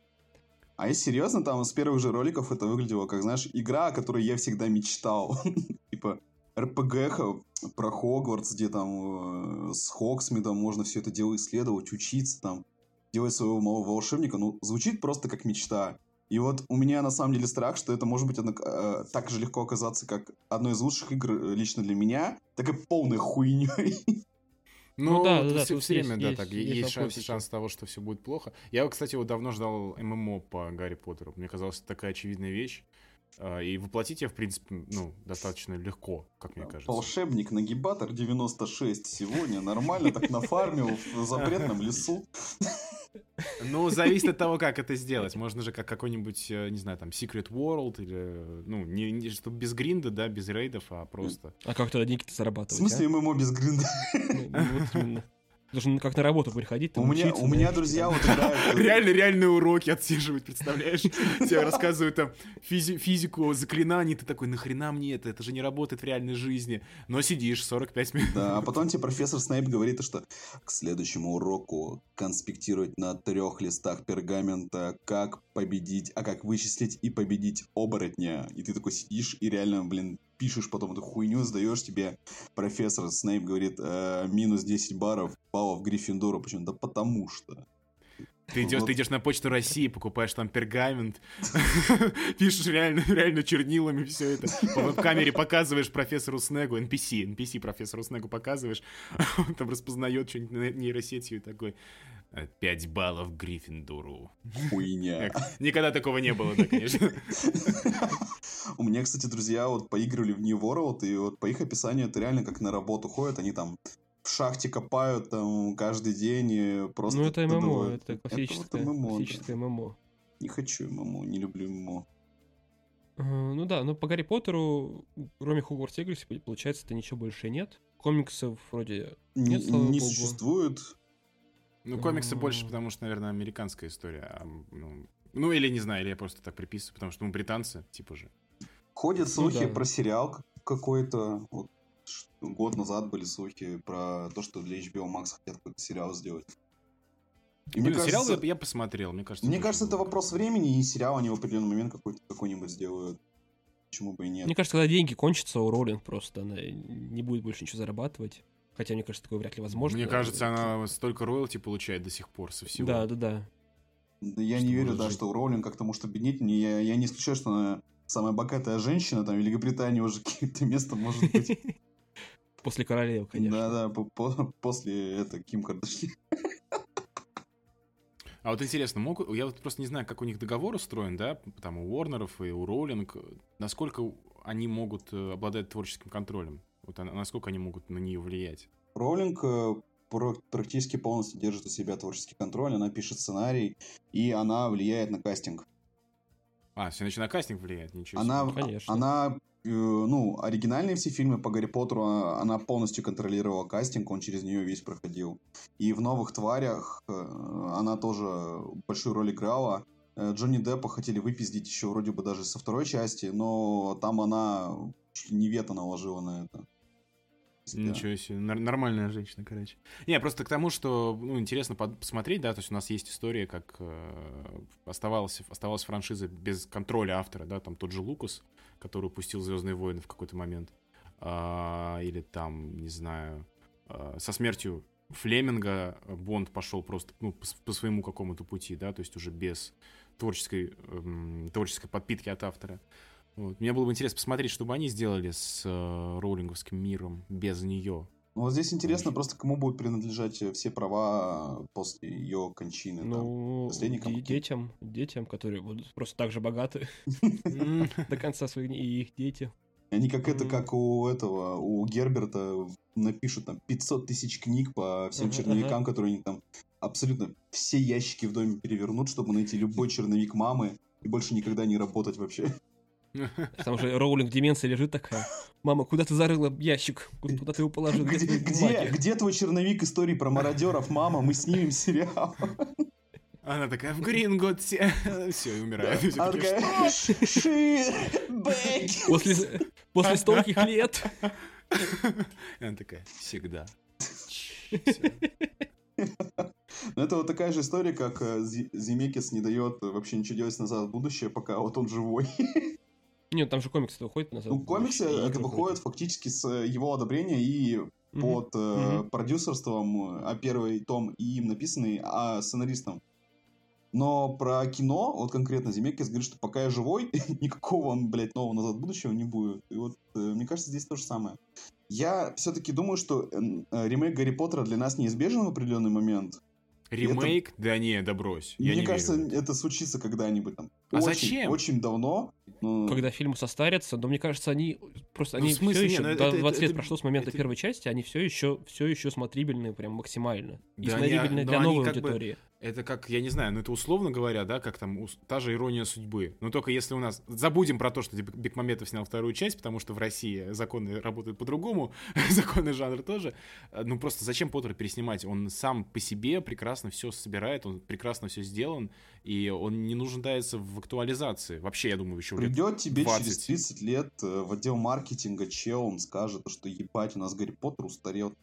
А если серьезно, там с первых же роликов это выглядело как, знаешь, игра, о которой я всегда мечтал. Типа РПГ про Хогвартс, где там э, с Хоксмидом можно все это дело исследовать, учиться там, делать своего малого волшебника. Ну, звучит просто как мечта. И вот у меня на самом деле страх, что это может быть одно- э, так же легко оказаться, как одной из лучших игр э, лично для меня, так и полной хуйней. Ну, да, да, да, все, тут время, есть- да, так, есть есть, шанс, шанс того, что все будет плохо. Я, кстати, вот давно ждал ММО по Гарри Поттеру. Мне казалось, это такая очевидная вещь. А, И воплотить я, в принципе, ну, достаточно легко, как мне кажется. Волшебник Нагибатор 96 сегодня нормально так нафармил в запретном лесу. Ну, зависит от того, как это сделать. Можно же как какой-нибудь, э, не знаю, там, Secret World или, ну, не, не чтобы без гринда, да, без рейдов, а просто... А как тогда деньги-то В зарабатывать? смысле ММО без гринда? а? Ну, вот именно. Должен как на работу приходить, там У меня, учиться, у меня знаешь, друзья вот играют... Реально, реальные уроки отсиживать, представляешь? Тебе рассказывают там физи- физику заклинаний, ты такой, нахрена мне это? Это же не работает в реальной жизни. Но сидишь 45 минут. Да, а потом тебе профессор Снейп говорит, что к следующему уроку конспектировать на трех листах пергамента, как победить, а как вычислить и победить оборотня. И ты такой сидишь и реально, блин, пишешь потом эту хуйню, сдаешь тебе. Профессор Снейп говорит, «Э, минус 10 баров, баллов Гриффиндору. Почему? Да потому что. Ты идешь, Вот. ты идешь на почту России, покупаешь там пергамент, пишешь реально, реально чернилами все это, по веб-камере показываешь профессору Снегу, NPC, NPC профессору Снегу показываешь, он там распознает что-нибудь на- нейросетью и такой, «Э, пять баллов Гриффиндору. Хуйня. Никогда такого не было, да, конечно. У меня, кстати, друзья вот поигрывали в New World, и вот по их описанию это реально как на работу ходят, они там в шахте копают там каждый день и просто... Ну, это ММО, добывают. это вот классическое, ММО, да. классическое ММО. Не хочу ММО, не люблю ММО. Э, Ну да, но по Гарри Поттеру, кроме Хогвартс Легаси, получается,-то ничего больше нет. Комиксов вроде Не, Нет, слава не богу. существует. Ну, комиксы больше, потому что, наверное, американская история. а, Ну, ну, или не знаю, или я просто так приписываю, потому что мы британцы, типа же. Ходят слухи да. про сериал какой-то. Вот, год назад были слухи про то, что для HBO Max хотят какой-то сериал сделать. И Блин, сериал кажется- я, я посмотрел, мне кажется. Мне кажется, это вопрос времени, и сериал они в определенный момент какой-то какой-нибудь сделают. Почему бы и нет? Мне кажется, когда деньги кончатся у Роллинг просто, она не будет больше ничего зарабатывать. Хотя, мне кажется, такое вряд ли возможно. Мне кажется, она столько роялти получает до сих пор со всего. Да, да, да. Да я Что не верю, может да, жить. что Роулинг как-то может объединить. Не, я, я не исключаю, что она самая богатая женщина, там, в Великобритании уже какое-то место может быть. После королевы, конечно. Да-да, по- по- после это Ким Кардашьян. А вот интересно, могут, я вот просто не знаю, как у них договор устроен, да, там у Уорнеров и у Роулинг, насколько они могут э, обладать творческим контролем, вот насколько они могут на нее влиять. Роулинг э, практически полностью держит у себя творческий контроль, она пишет сценарий, и она влияет на кастинг. А, все значит на кастинг влияет, ничего она, себе. Конечно. Она, э, ну, оригинальные все фильмы по Гарри Поттеру, а, она полностью контролировала кастинг, он через нее весь проходил. И в «Новых тварях» э, она тоже большую роль играла. Э, Джонни Деппа хотели выпиздить еще вроде бы даже со второй части, но там она не вето наложила на это. Ничего себе, нормальная женщина, короче. Не, просто к тому, что, ну, интересно посмотреть, да, то есть у нас есть история, как э, оставалась, оставалась франшиза без контроля автора, да, там тот же Лукас, который упустил Звездные войны в какой-то момент, а, или там, не знаю, а, со смертью Флеминга Бонд пошел просто, ну, по, по своему какому-то пути, да, то есть уже без творческой, э, творческой подпитки от автора. Вот. Мне было бы интересно посмотреть, что бы они сделали с э, роулинговским миром без нее. Ну, вот здесь интересно Очень. просто, кому будут принадлежать э, все права после ее кончины. Ну, там, детям, детям, которые будут просто так же богаты до конца своих дней, и их дети. Они как это, как у этого, у Герберта напишут там 500 тысяч книг по всем черновикам, которые они там абсолютно все ящики в доме перевернут, чтобы найти любой черновик мамы и больше никогда не работать вообще. Там же Роулинг в деменции лежит такая. Мама, куда ты зарыла ящик? Куда ты его положил? Где, где, где твой черновик истории про мародеров? Мама, мы снимем сериал. Она такая, в Грингот все, все, и умирает. Она такая, После, после стольких лет. Она такая, всегда. Ну, это вот такая же история, как э, Зимекис не дает вообще ничего делать назад в будущее, пока вот он живой. Нет, там же комиксы выходят назад. Ну, комиксы это выходят фактически с э, его одобрения и под mm-hmm. продюсерством, а первый том и им написанный, а сценаристом. Но про кино, вот конкретно Земекис говорит, что пока я живой, никакого он, блядь, нового назад будущего не будет. И вот, э, мне кажется, здесь то же самое. Я все-таки думаю, что э, ремейк Гарри Поттера для нас неизбежен в определенный момент. Ремейк? Это... Да не, да брось. Мне кажется, верю. это случится когда-нибудь там. А очень, зачем? Очень давно. Но... Когда фильмы состарятся, но мне кажется, они просто они ну, все еще, не, ну, 20 это, лет это, прошло с момента это... первой части, они все еще, все еще смотрибельные прям максимально. И да смотрибельные они, для новой аудитории. Бы это как, я не знаю, ну это условно говоря, да, как там та же ирония судьбы. Но только если у нас... Забудем про то, что Бекмаметов снял вторую часть, потому что в России законы работают по-другому, законы жанр тоже. Ну просто зачем Поттера переснимать? Он сам по себе прекрасно все собирает, он прекрасно все сделан, и он не нуждается в актуализации. Вообще, я думаю, еще Придет тебе 20. через 30 лет э, в отдел маркетинга чел, он скажет, что ебать, у нас Гарри Поттер устарел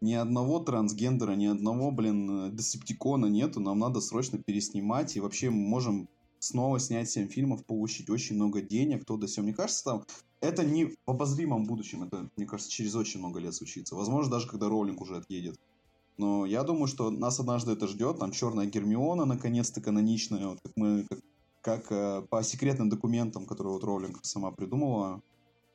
ни одного трансгендера, ни одного, блин, десептикона нету, нам надо срочно переснимать, и вообще мы можем снова снять 7 фильмов, получить очень много денег, то да все. Мне кажется, там это не в обозримом будущем, это, мне кажется, через очень много лет случится. Возможно, даже когда Роулинг уже отъедет. Но я думаю, что нас однажды это ждет. Там черная Гермиона, наконец-то каноничная, вот как мы, как, как э, по секретным документам, которые вот Роулинг сама придумала.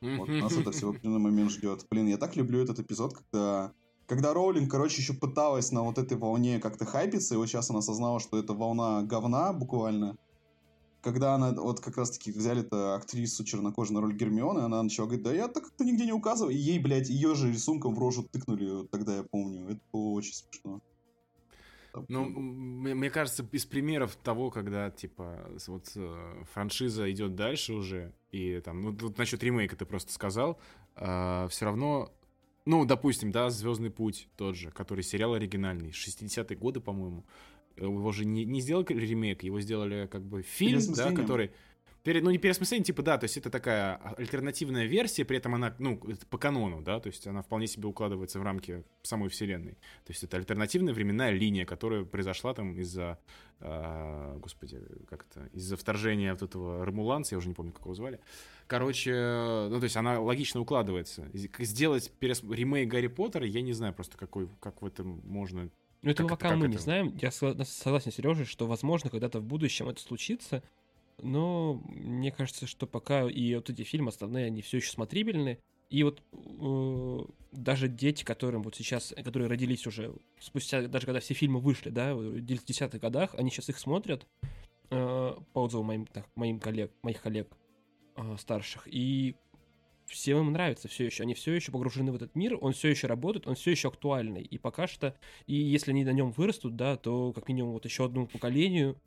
Вот нас это все в определенный момент ждет. Блин, я так люблю этот эпизод, когда когда Роулинг, короче, еще пыталась на вот этой волне как-то хайпиться, и вот сейчас она осознала, что это волна говна буквально. Когда она вот как раз-таки взяли-то актрису чернокожую на роль Гермионы, она начала говорить, да я так как-то нигде не указываю. И ей, блядь, ее же рисунком в рожу тыкнули, тогда я помню. Это было очень смешно. Ну, мне кажется, из примеров того, когда, типа, вот э, франшиза идет дальше уже, и там, ну, тут насчет ремейка ты просто сказал, э, все равно ну, допустим, да, Звездный путь тот же, который сериал оригинальный, 60-е годы, по-моему. Его же не, не сделали ремейк, его сделали как бы фильм, да, который Перед, ну, не переосмысление, типа, да, то есть это такая альтернативная версия, при этом она, ну, по канону, да, то есть она вполне себе укладывается в рамки самой вселенной. То есть это альтернативная временная линия, которая произошла там из-за, э, господи, как это, из-за вторжения вот этого Ромуланца, я уже не помню, как его звали. Короче, ну, то есть она логично укладывается. Сделать перес... ремейк Гарри Поттера, я не знаю просто, какой, как в этом можно ну, это как, пока как мы это? не знаем. Я согласен с Сережей, что, возможно, когда-то в будущем это случится, но мне кажется, что пока и вот эти фильмы основные, они все еще смотрибельны, И вот э, даже дети, которым вот сейчас, которые родились уже спустя, даже когда все фильмы вышли, да, в 10-х годах, они сейчас их смотрят э, по отзывам моим, так, моим коллег, моих коллег э, старших, и всем им нравится все еще. Они все еще погружены в этот мир, он все еще работает, он все еще актуальный. И пока что, и если они на нем вырастут, да, то как минимум вот еще одному поколению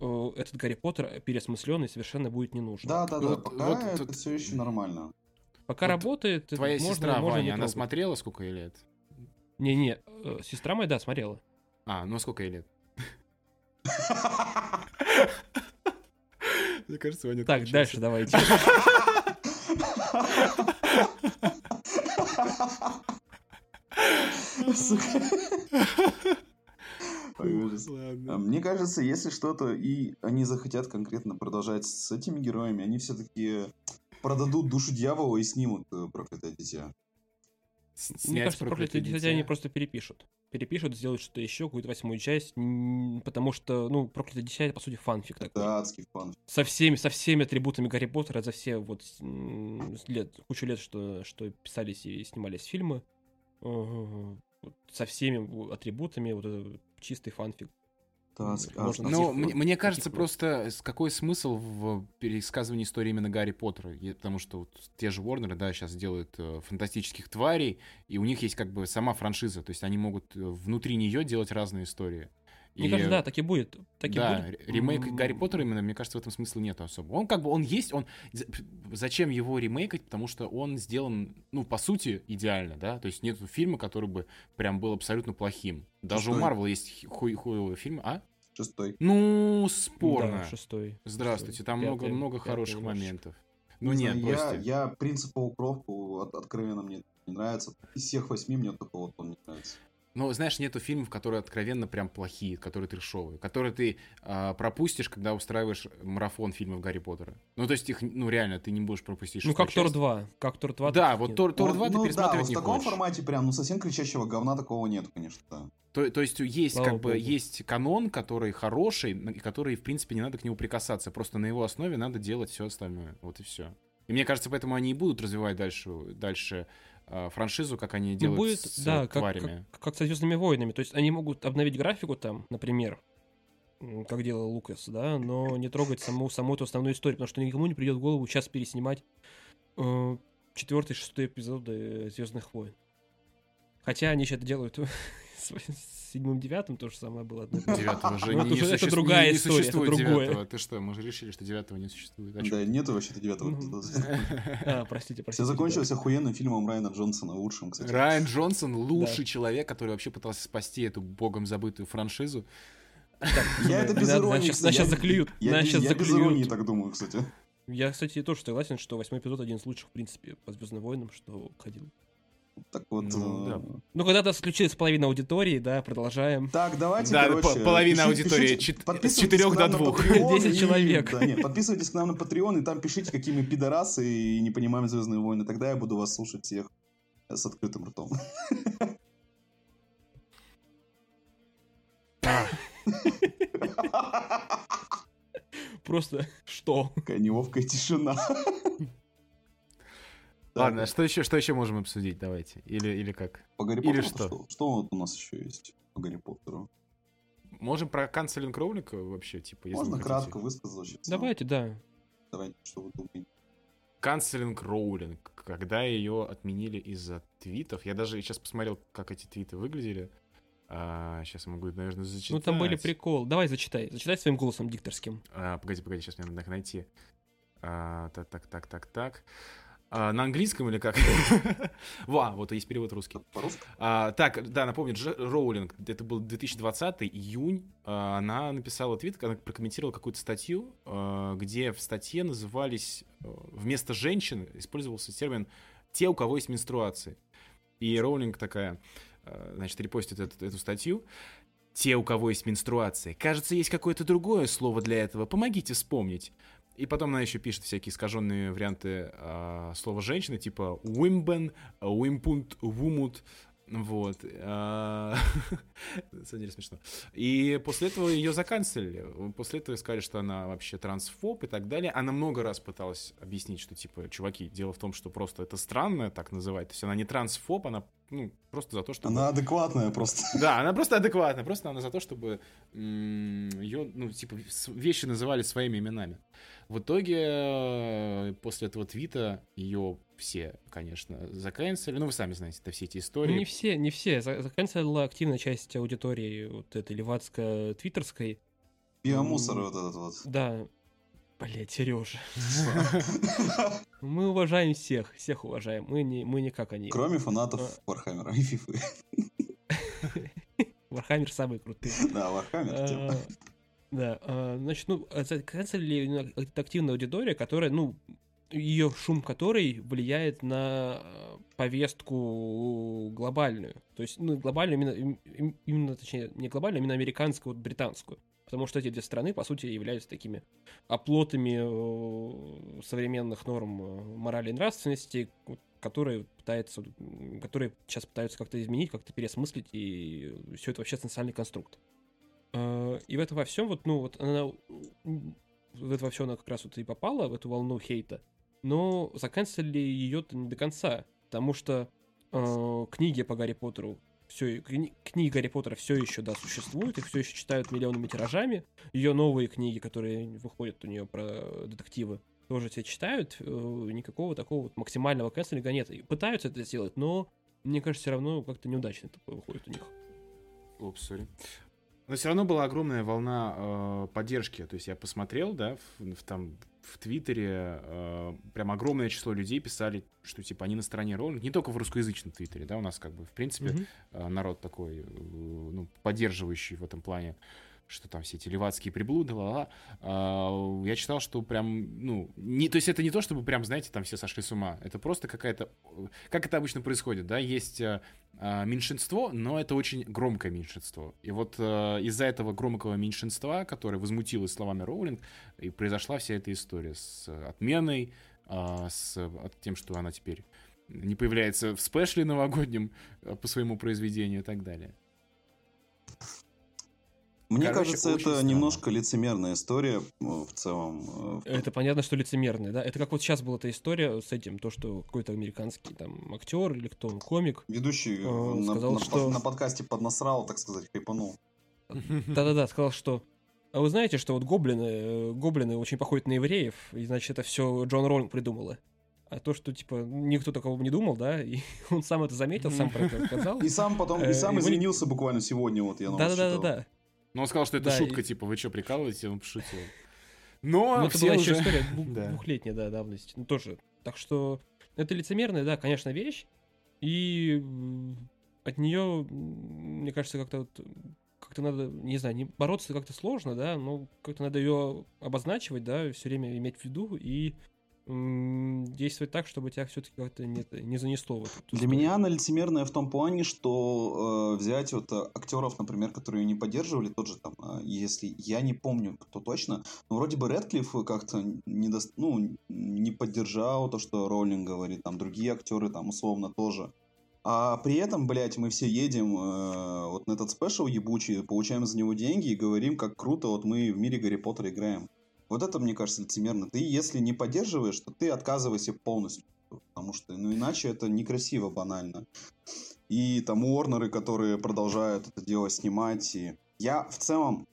э, этот Гарри Поттер переосмысленный совершенно будет не нужен. Да, да, да, Вот- пока вот это тут- все еще нормально. Пока Вот работает, Твоя можно, сестра можно не Ваня, она смотрела сколько ей лет? Не-не, э, сестра моя, да, смотрела. А, ну сколько ей лет? Мне кажется, Ваня Так, дальше давайте. Сука. А, Ладно. Мне кажется, если что-то и они захотят конкретно продолжать с этими героями, они все-таки продадут душу дьявола и снимут э, проклятое дитя. С- Мне снять кажется, проклятые «Проклятое дитя они дитя». просто перепишут. Перепишут, сделают что-то еще, какую-то восьмую часть, потому что, ну, проклятое дитя это, по сути, фанфик такой. Это адский фан. Со всеми, со всеми атрибутами Гарри Поттера за все вот лет, кучу лет, что, что писались и снимались фильмы. Э, со всеми атрибутами, вот это чистый фанфик. Можно адский Ну, мне, мне кажется, просто какой смысл в пересказывании истории именно Гарри Поттера? Потому что вот те же Warner, да, сейчас делают э, фантастических тварей, и у них есть как бы сама франшиза, то есть они могут э, внутри нее делать разные истории. Мне И, кажется, да, так и будет. Так и да, будет. ре- ремейк Гарри Поттера именно, мне кажется, в этом смысла нет особо. Он как бы, он есть, он... Зачем его ремейкать? Потому что он сделан, ну, по сути, идеально, да? То есть нет фильма, который бы прям был абсолютно плохим. Даже у Шестой. Марвел есть хуй хуевые фильмы. А? Шестой. Ну, Да, спорно. шестой. Здравствуйте, шестой. там Пятый, много, много пятый хороших немножечко. моментов. Ну Не нет, знаю, я, я принцип полукровку от, откровенно мне не нравится. Из всех восьми мне только вот он не нравится. Но знаешь, нету фильмов, которые откровенно прям плохие, которые трешовые, которые ты а, пропустишь, когда устраиваешь марафон фильмов Гарри Поттера. Ну, то есть их, ну, реально, ты не будешь пропустить Ну, как Тор часть. 2. Как Тор 2. Да, вот нет. Тор, Тор Вот, 2 ты ну да, пересматривать вот в не таком хочешь. формате прям, ну совсем кричащего говна такого нет, конечно, да. То, то есть есть Слава как бы богу. есть канон, который хороший, и который, в принципе, не надо к нему прикасаться. Просто на его основе надо делать все остальное. Вот и все. И мне кажется, поэтому они и будут развивать дальше, дальше франшизу, как они Ну, делают будет, с да, э, как, тварями. как, как со Звездными войнами. То есть они могут обновить графику там, например, как делал Лукас, да, но не трогать саму, саму эту основную историю, потому что никому не придет в голову сейчас переснимать э, четвертый, шестой эпизоды Звездных войн. Хотя они еще это делают с седьмым, девятым, то же самое было. Девятого же Ну, это не, уже- это другая история, это существует другое. Ты что, мы же решили, что девятого не существует. Да, нету вообще-то девятого Ну. А, простите, простите. Все закончилось охуенным фильмом Райана Джонсона, лучшим, кстати. Райан Джонсон лучший человек, который вообще пытался спасти эту богом забытую франшизу. Я это без иронии. нас я- заклюют, Я, без- иронии так думаю, кстати. Я, кстати, тоже согласен, что восьмой эпизод один из лучших, в принципе, по Звездным войнам, что ходил. Так вот. Ну, э, да. Ну, когда-то случилась половина аудитории, да, продолжаем. Так, давайте, Да, короче, по- половина пиши- аудитории, пишите- с подписывайтесь четырех к до нам на двух. Patreon 10 и- человек. Да, нет, подписывайтесь к нам на Patreon, и там пишите, какие мы пидорасы и не понимаем Звездные войны. Тогда я буду вас слушать всех с открытым ртом. Просто что? Такая неловкая тишина. Ладно, Так, что еще, что еще можем обсудить? Давайте. Или, или как? по Гарри или что? Что вот у нас еще есть по Гарри Поттеру? Можем про канцелинг Роулинга вообще, типа, если Можно кратко высказать целом? Давайте, да. Давайте, что вы думаете? Канцелинг Роулинг, когда ее отменили из-за твитов. Я даже сейчас посмотрел, как эти твиты выглядели. сейчас я могу, наверное, зачитать. Ну, там были приколы. Давай, зачитай. Зачитай своим голосом дикторским. А, погоди, погоди, сейчас мне надо их найти. А, так, так, так, так, так. А, на английском или как? Во, вот есть перевод русский. По-русски? А, так, да, напомню, Дж- Роулинг, это был 2020 июнь, а, она написала твит, она прокомментировала какую-то статью, а, где в статье назывались, вместо женщин использовался термин «те, у кого есть менструации». И Роулинг такая, значит, репостит эту, эту статью. Те, у кого есть менструации. Кажется, есть какое-то другое слово для этого. Помогите вспомнить. И потом она еще пишет всякие искаженные варианты а, слова женщины, типа «wimben», «wimpund», «wumut», Вот. а, На самом деле смешно. И после этого ее заканцелили. После этого сказали, что она вообще трансфоб и так далее. Она много раз пыталась объяснить, что, типа, чуваки, дело в том, что просто это странно так называть. То есть она не трансфоб, она ну, просто за то, чтобы... Она адекватная просто. Да, она просто адекватная, просто она за то, чтобы ее, ну, типа, вещи называли своими именами. В итоге, э, после этого твита ее все, конечно, заканцелили. Ну, вы сами знаете, это все эти Ну, истории. не все, не все. За- Заканцелила активная часть аудитории вот этой левацко-твиттерской. Биомусор вот этот вот. Да. Блять, Сережа. Мы уважаем всех, всех уважаем. Мы не, мы не как они. Кроме фанатов Вархаммера и Фифы. Warhammer самые крутые. Да, Warhammer. типа. А, Да, а, значит, ну, заканцелили это активная аудитория, которая, ну, ее шум которой влияет на повестку глобальную. То есть, ну, глобальную именно, им- им- именно, точнее, не глобальную, а именно американскую, вот британскую. Потому что эти две страны, по сути, являются такими оплотами э, современных норм э, морали и нравственности, которые пытаются, которые сейчас пытаются как-то изменить, как-то переосмыслить, и все это вообще социальный конструкт. Э, И в этом во всем, вот, ну, вот она в это во все она как раз вот и попала, в эту волну хейта, но заканцелили ее не до конца, потому что э, книги по Гарри Поттеру все, книги Гарри Поттера все еще, да, существуют, их все еще читают миллионными тиражами. Ее новые книги, которые выходят у нее про детективы, тоже все читают. э, Никакого такого вот максимального канцелинга нет. И пытаются это сделать, но мне кажется, все равно как-то неудачно это выходит у них. Опс, сори. Но все равно была огромная волна э, поддержки. То есть я посмотрел, да, в, в там в Твиттере э, прям огромное число людей писали, что типа они на стороне Роллинг. Не только в русскоязычном Твиттере, да, у нас как бы в принципе Мгм. э, народ такой, э, ну, поддерживающий в этом плане, что там все эти левацкие приблуды, ла ла Я читал, что прям, ну, не, то есть это не то, чтобы прям, знаете, там все сошли с ума. Это просто какая-то, как это обычно происходит, да, есть э, а, меньшинство, но это очень громкое меньшинство. И вот э, из-за этого громкого меньшинства, которое возмутилось словами Роулинг, и произошла вся эта история с отменой, а, с тем, что она теперь не появляется в спешле новогоднем э, по своему произведению и так далее. Мне Короче, кажется, это странно. немножко лицемерная история э, в целом. э, Это понятно, что лицемерные, да? Это как вот сейчас была эта история с этим, то, что какой-то американский там актер или кто он, комик. Ведущий э, на, сказал, на что- на подкасте поднасрал, так сказать, хайпанул. Да-да-да, сказал, что а вы знаете, что вот гоблины, гоблины очень походят на евреев, и значит, это все Джон Роллинг придумала. А то, что, типа, никто такого не думал, да, и он сам это заметил, сам про это сказал. И сам потом, и сам извинился буквально сегодня, вот я. Да-да-да-да. Но он сказал, что это Да, шутка, и- типа, вы что, прикалываете? Он пошутил. Но Ну, это все была еще уже... история дву- Да. двухлетней, да, давности. Ну, тоже. Так что это лицемерная, да, конечно, вещь. И от нее, мне кажется, как-то вот как-то надо, не знаю, не бороться как-то сложно, да, но как-то надо ее обозначивать, да, все время иметь в виду и действовать так, чтобы тебя все-таки как-то не, не занесло в эту Для историю. меня она лицемерная в том плане, что э, взять вот э, актеров, например, которые ее не поддерживали, тот же там, э, если я не помню, кто точно, но вроде бы Редклифф как-то не, дос- ну, не поддержал то, что Роулинг говорит, там другие актеры там условно тоже. А при этом, блядь, мы все едем э, вот на этот спешл ебучий, получаем за него деньги и говорим, как круто вот мы в мире Гарри Поттера играем. Вот это, мне кажется, лицемерно. Ты, если не поддерживаешь, то ты отказывайся полностью. Потому что, ну, иначе это некрасиво, банально. И там Уорнеры, которые продолжают это дело снимать. И я в целом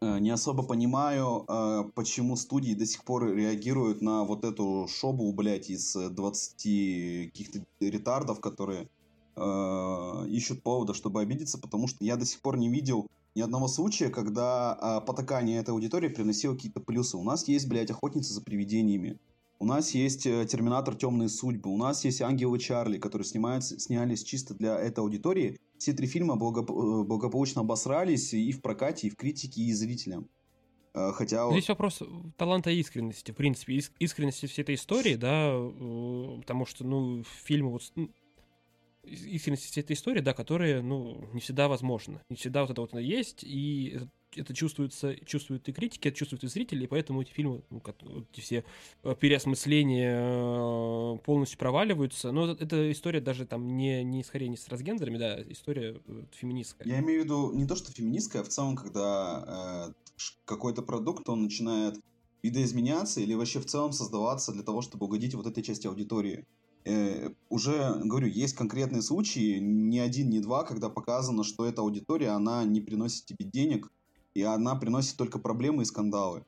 э, не особо понимаю, э, почему студии до сих пор реагируют на вот эту шобу, блядь, из э, 20 каких-то ретардов, которые э, ищут повода, чтобы обидеться, потому что я до сих пор не видел ни одного случая, когда а, потакание этой аудитории приносило какие-то плюсы. У нас есть, блядь, охотница за привидениями. У нас есть э, Терминатор Темные судьбы. У нас есть Ангелы Чарли, которые снимаются, снялись чисто для этой аудитории. Все три фильма благоп- э, благополучно обосрались и в прокате, и в критике, и зрителям. Э, Хотя... вот- Здесь вопрос таланта и искренности, в принципе, иск- искренности всей этой истории, да, потому что, ну, фильмы вот, с- ис- искренности всей этой истории, да, которые, ну, не всегда возможно, не всегда вот это вот есть, и это чувствуется, чувствуют и критики, это чувствуют и зрители, и поэтому эти фильмы, ну, эти все э, переосмысления э, полностью проваливаются. Но эта история даже там не, не скорее не с трансгендерами, да, история э, феминистская. Я имею в виду не то, что феминистская, а в целом, когда э, какой-то продукт, он начинает видоизменяться или вообще в целом создаваться для того, чтобы угодить вот этой части аудитории. Э, уже, говорю, есть конкретные случаи, ни один, ни два, когда показано, что эта аудитория, она не приносит тебе денег, и она приносит только проблемы и скандалы.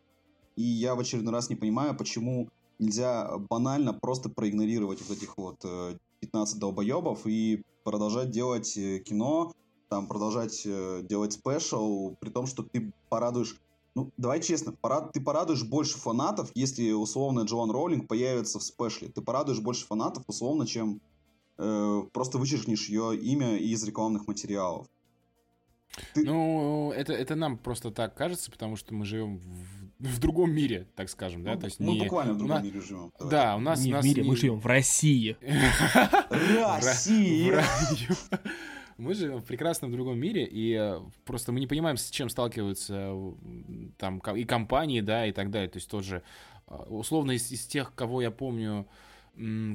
И я в очередной раз не понимаю, почему нельзя банально просто проигнорировать вот этих вот 15 э, долбоебов и продолжать делать э, кино, там продолжать делать спешл, при том, что ты порадуешь ну, давай честно, порад... ты порадуешь больше фанатов, если условно Джоан Роулинг появится в спешле. Ты порадуешь больше фанатов условно, чем э, просто вычеркнешь ее имя из рекламных материалов. Ты... Ну, это, это нам просто так кажется, потому что мы живем в, в другом мире, так скажем, да? Ну, То есть мы не... буквально в другом на... мире живем. Давай. Да, у нас... Не у нас в мире, не... мы живем в России. Россия! Мы живем в прекрасном другом мире, и э, просто мы не понимаем, с чем сталкиваются там и компании, да, и так далее. То есть тот же, э, условно, из, из тех, кого я помню,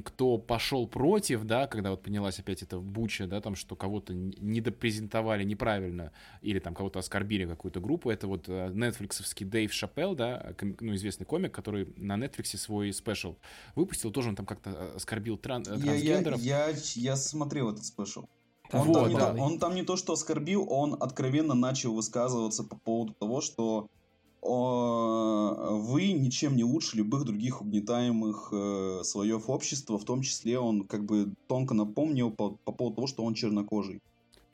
кто пошел против, да, когда вот поднялась опять эта буча, да, там, что кого-то недопрезентовали неправильно или там кого-то оскорбили какую-то группу, это вот нетфликсовский Дэйв Шапел, да, ну, известный комик, который на Netflix свой special выпустил, тоже он там как-то э, оскорбил тран- трансгендеров. Я, я, я, я смотрел этот special. Там Он, Вот, там не, да. то- он там не то, что оскорбил, он откровенно начал высказываться по поводу того, что о, вы ничем не лучше любых других угнетаемых э, слоев общества, в том числе он как бы тонко напомнил по, по поводу того, что он чернокожий.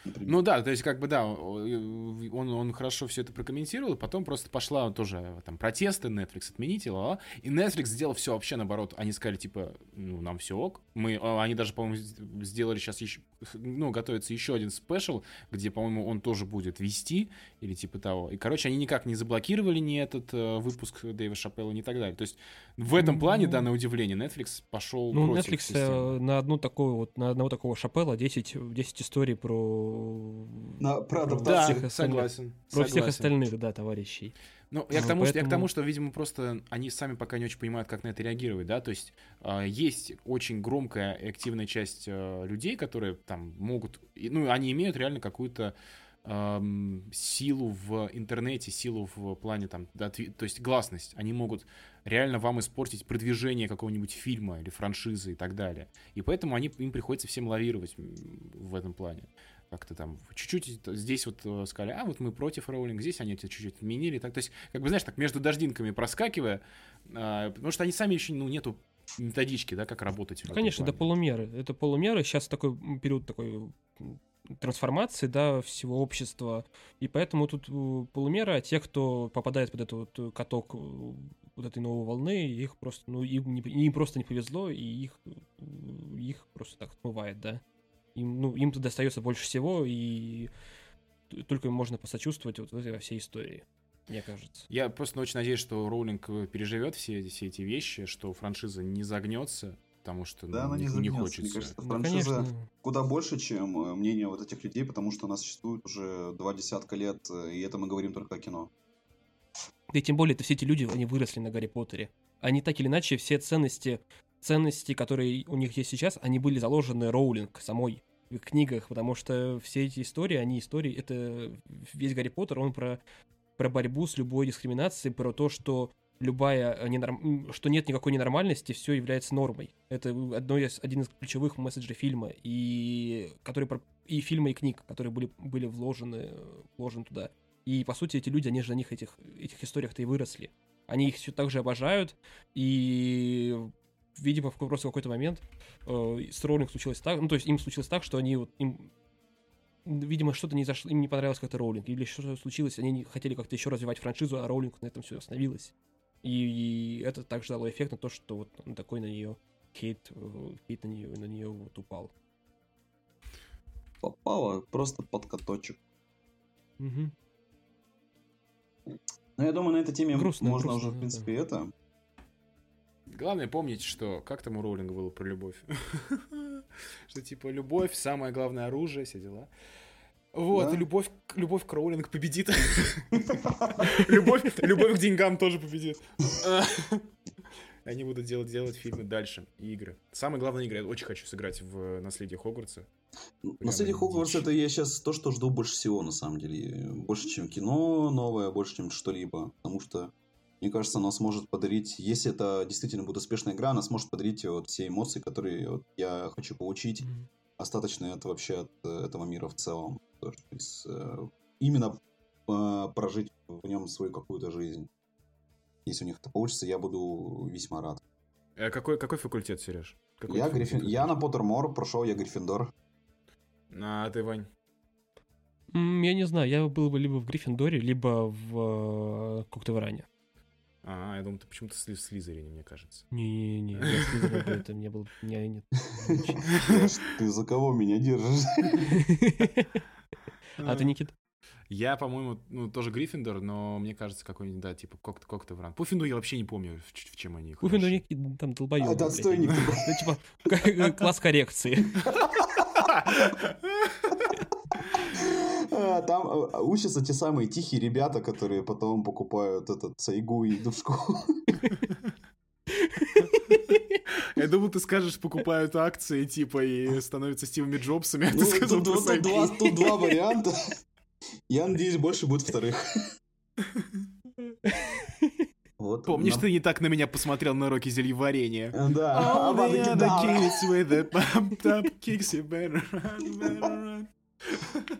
например. Ну да, то есть как бы да, он, он хорошо все это прокомментировал, потом просто пошла тоже там протесты, Netflix отмените, ла и Netflix сделал все вообще наоборот. Они сказали типа, ну нам все ок. Мы, а, они даже, по-моему, сделали сейчас еще, ну готовится еще один спешл, где, по-моему, он тоже будет вести или типа того. И короче, они никак не заблокировали ни этот э, выпуск Дэйва Шапелла, ни так далее. То есть в этом плане, Ну, да, на удивление, Netflix пошел Ну, против Netflix системы. э, на одну такую вот, на одного такого Шапела 10, 10 историй про... На- про про адаптацию. всех Да, остальных. согласен. Про всех согласен. остальных, да, товарищей. Ну, я к, тому, что, я к поэтому- тому, что, видимо, просто они сами пока не очень понимают, как на это реагировать, да, то есть э, есть очень громкая и активная часть э, людей, которые там могут, ну, они имеют реально какую-то силу в интернете, силу в плане там, да, то есть гласность. Они могут реально вам испортить продвижение какого-нибудь фильма или франшизы и так далее. И поэтому они, им приходится всем лавировать в этом плане как-то там чуть-чуть здесь вот э, сказали, а вот мы против роулинг, здесь они это чуть-чуть отменили. Так, то есть, как бы, знаешь, так между дождинками проскакивая, а, потому что они сами еще, ну, нету методички, да, как работать. Ну, конечно, это плане. полумеры. Это полумеры. Сейчас такой период такой трансформации, да, всего общества. И поэтому тут э, полумера, а те, кто попадает под этот вот каток э, вот этой новой волны, их просто, ну, им, не, им просто не повезло, и их, их просто так смывает, да. Им, ну, им достается больше всего, и только им можно посочувствовать вот в этой во всей истории, мне кажется. Я просто очень надеюсь, что Роулинг э, переживет все, все эти вещи, что франшиза не загнется, потому что Да, ну, она не не, не загнется. хочется. Мне кажется, Ну, франшиза конечно, куда больше, чем э, мнение вот этих людей, потому что она существует уже два десятка лет, э, и это мы говорим только о кино. Да и тем более, это все эти люди, они выросли на Гарри Поттере. Они так или иначе, все ценности, ценности, которые у них есть сейчас, они были заложены Роулинг самой книгах, потому что все эти истории, они истории, это весь Гарри Поттер, он про, про борьбу с любой дискриминацией, про то, что любая э, ненорм... что нет никакой ненормальности, все является нормой. Это одно из, один из ключевых месседжей фильма, и, который, и фильма, и книг, которые были, были вложены, э, вложены туда. И, по сути, эти люди, они же на них этих, этих историях-то и выросли. Они их все так же обожают, и, видимо, в просто какой-то момент э, с Роулинг случилось так, ну, то есть им случилось так, что они вот, им, видимо, что-то не зашло, им не понравилось как-то Роулинг, или что-то случилось, они не хотели как-то еще развивать франшизу, а Роулинг на этом все остановилась. И, и это также дало эффект на то, что вот такой на нее хейт, э, хейт на нее, на нее вот упал. Попало просто под каточек. Мгм. Ну, я думаю, на этой теме Грустно, можно грустно, уже, в да. принципе, это. Главное помнить, что как там у Роулинга было про любовь. Что типа любовь самое главное оружие, все дела. Вот, Да. любовь, к- любовь к Роулинг победит. Любовь любовь к деньгам тоже победит. Они будут делать, делать фильмы дальше и игры. Самое главное игры. Я очень хочу сыграть в «Наследие Хогвартса». Наследие Прямо Хогвартс дичь. это я сейчас то, что жду больше всего, на самом деле. Больше, чем кино новое, больше, чем что-либо. Потому что, мне кажется, оно сможет подарить, если это действительно будет успешная игра, она сможет подарить вот все эмоции, которые вот я хочу получить. Мгм. Остаточные от вообще от э, этого мира в целом. То есть, э, именно э, прожить в нем свою какую-то жизнь. Если у них это получится, я буду весьма рад. Э, Какой, какой факультет, Сереж? Какой Я, факультет Гриффин... я на? Поттермор прошел, я Гриффиндор. А ты, Вань? Я не знаю, я был бы либо в Гриффиндоре, либо в э, Коктевране. А, я думал, ты почему-то сли- в Слизерине, мне кажется. Не-не-не, это мне было... Не, нет. Ты за кого меня держишь? А ты, Никит? Я, по-моему, ну, тоже Гриффиндор, но мне кажется, какой-нибудь, да, типа, Кокт, Коктевран. Пуффиндур я вообще не помню, в, в чем они хороши. Никит там долбоёб. А, отстойник они. Ну, типа, класс коррекции. А, Там э, учатся те самые тихие ребята, которые потом покупают этот сайгу и идут в школу. Я думал, ты скажешь, покупают акции, типа, и становятся Стивами Джобсами, а ты Ну, сказал тут, тут два, тут два варианта. Я надеюсь, больше будет вторых. Вот. Помнишь, нам- ты не так на меня посмотрел на уроке зельеварения? Да, All the other kids with the pumped up kicks, you better run, better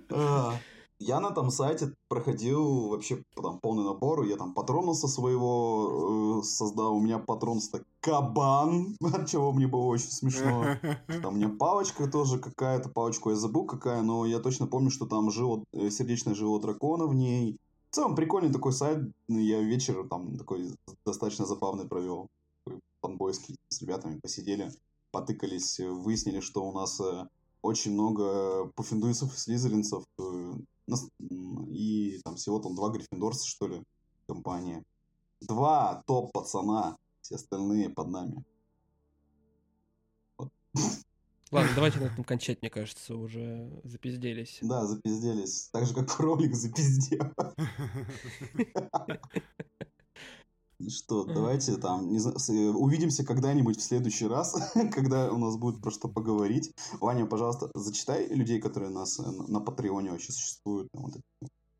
run. Я на том сайте проходил вообще там полный набор. Я там патроны со своего э, создал. У меня патронство кабан, от чего мне было очень смешно. Там у меня палочка тоже какая-то, палочку я забыл какая, но я точно помню, что там жило, э, сердечное жило дракона в ней. В целом прикольный такой сайт, ну, я вечер там такой достаточно забавный провел. Такой Фанбойский с ребятами посидели, потыкались, выяснили, что у нас э, очень много пуффиндуйцев и слизеринцев, э, и там всего там два гриффиндорца, что ли, компания. Два топ-пацана, все остальные под нами. Ладно, давайте на этом кончать, мне кажется, уже запизделись. Да, запизделись. Так же, как кролик запиздел. Что, давайте там, не знаю, э, увидимся когда-нибудь в следующий раз, когда у нас будет про что поговорить. Ваня, пожалуйста, зачитай людей, которые у нас э, на Патреоне вообще существуют. Вот, это-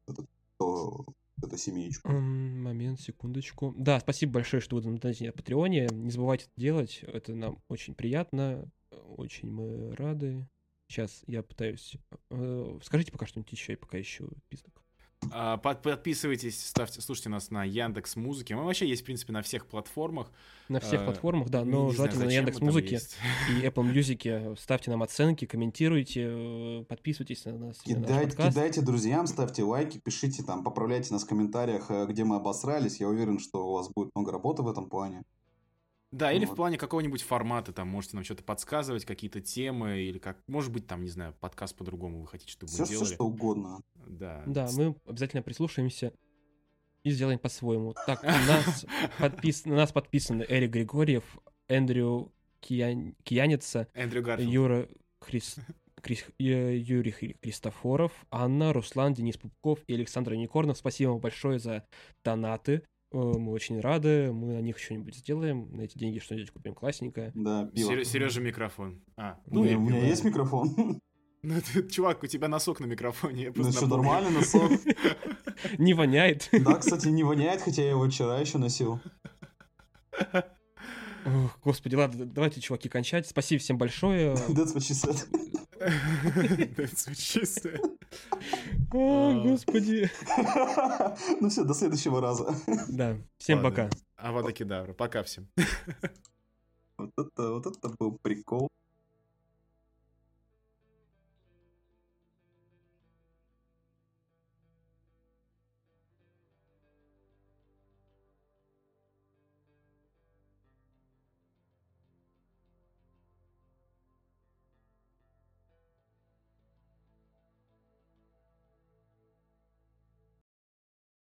вот это- то- эту семеечку. Момент, секундочку. Да, спасибо большое, что вы на на Патреоне. Не забывайте это делать. Это нам очень приятно. Очень мы рады. Сейчас я пытаюсь... э, Скажите пока что-нибудь еще, я пока ищу список. А, под- Подписывайтесь, ставьте, слушайте нас на Яндекс Музыке. Мы вообще есть, в принципе, на всех платформах. На всех Э, платформах, да, Не но знаю, желательно на зачем мы Яндекс Музыке есть. и Apple Music. Ставьте нам оценки, комментируйте, э, подписывайтесь на нас. на наш Кидайте, подкаст. кидайте друзьям, ставьте лайки, пишите там, поправляйте нас в комментариях, э, где мы обосрались. Я уверен, что у вас будет много работы в этом плане. Да, или в Вот. плане какого-нибудь формата, там, можете нам что-то подсказывать, какие-то темы, или как, может быть, там, не знаю, подкаст по-другому вы хотите, чтобы Все, мы все делали. что угодно. Да. Да, мы обязательно прислушаемся и сделаем по-своему. Так, нас, подпис... нас подписаны Эрик Григорьев, Эндрю Киян... Кияница, Эндрю Гарфилд. Юра Хрис... Крис- Юрий Хри- Христофоров, Анна, Руслан, Денис Пупков и Александр Никорнов. Спасибо вам большое за донаты. Э, Мы очень рады. Мы на них что-нибудь сделаем. На эти деньги что-нибудь купим классненькое. Да, пиво. Сережа микрофон. А, У ну меня, у меня есть микрофон. Ну, ты, чувак, у тебя носок на микрофоне. Я Ну что, нормально носок? Не воняет. Да, кстати, не воняет, хотя я его вчера еще носил. Ох, Господи, ладно, давайте, чуваки, кончать. Спасибо всем большое. That's what she said. That's what she said. О, Господи. Ну все, до следующего раза. Да, всем пока. Авада Кедавра. Пока всем. Вот это, вот это был прикол.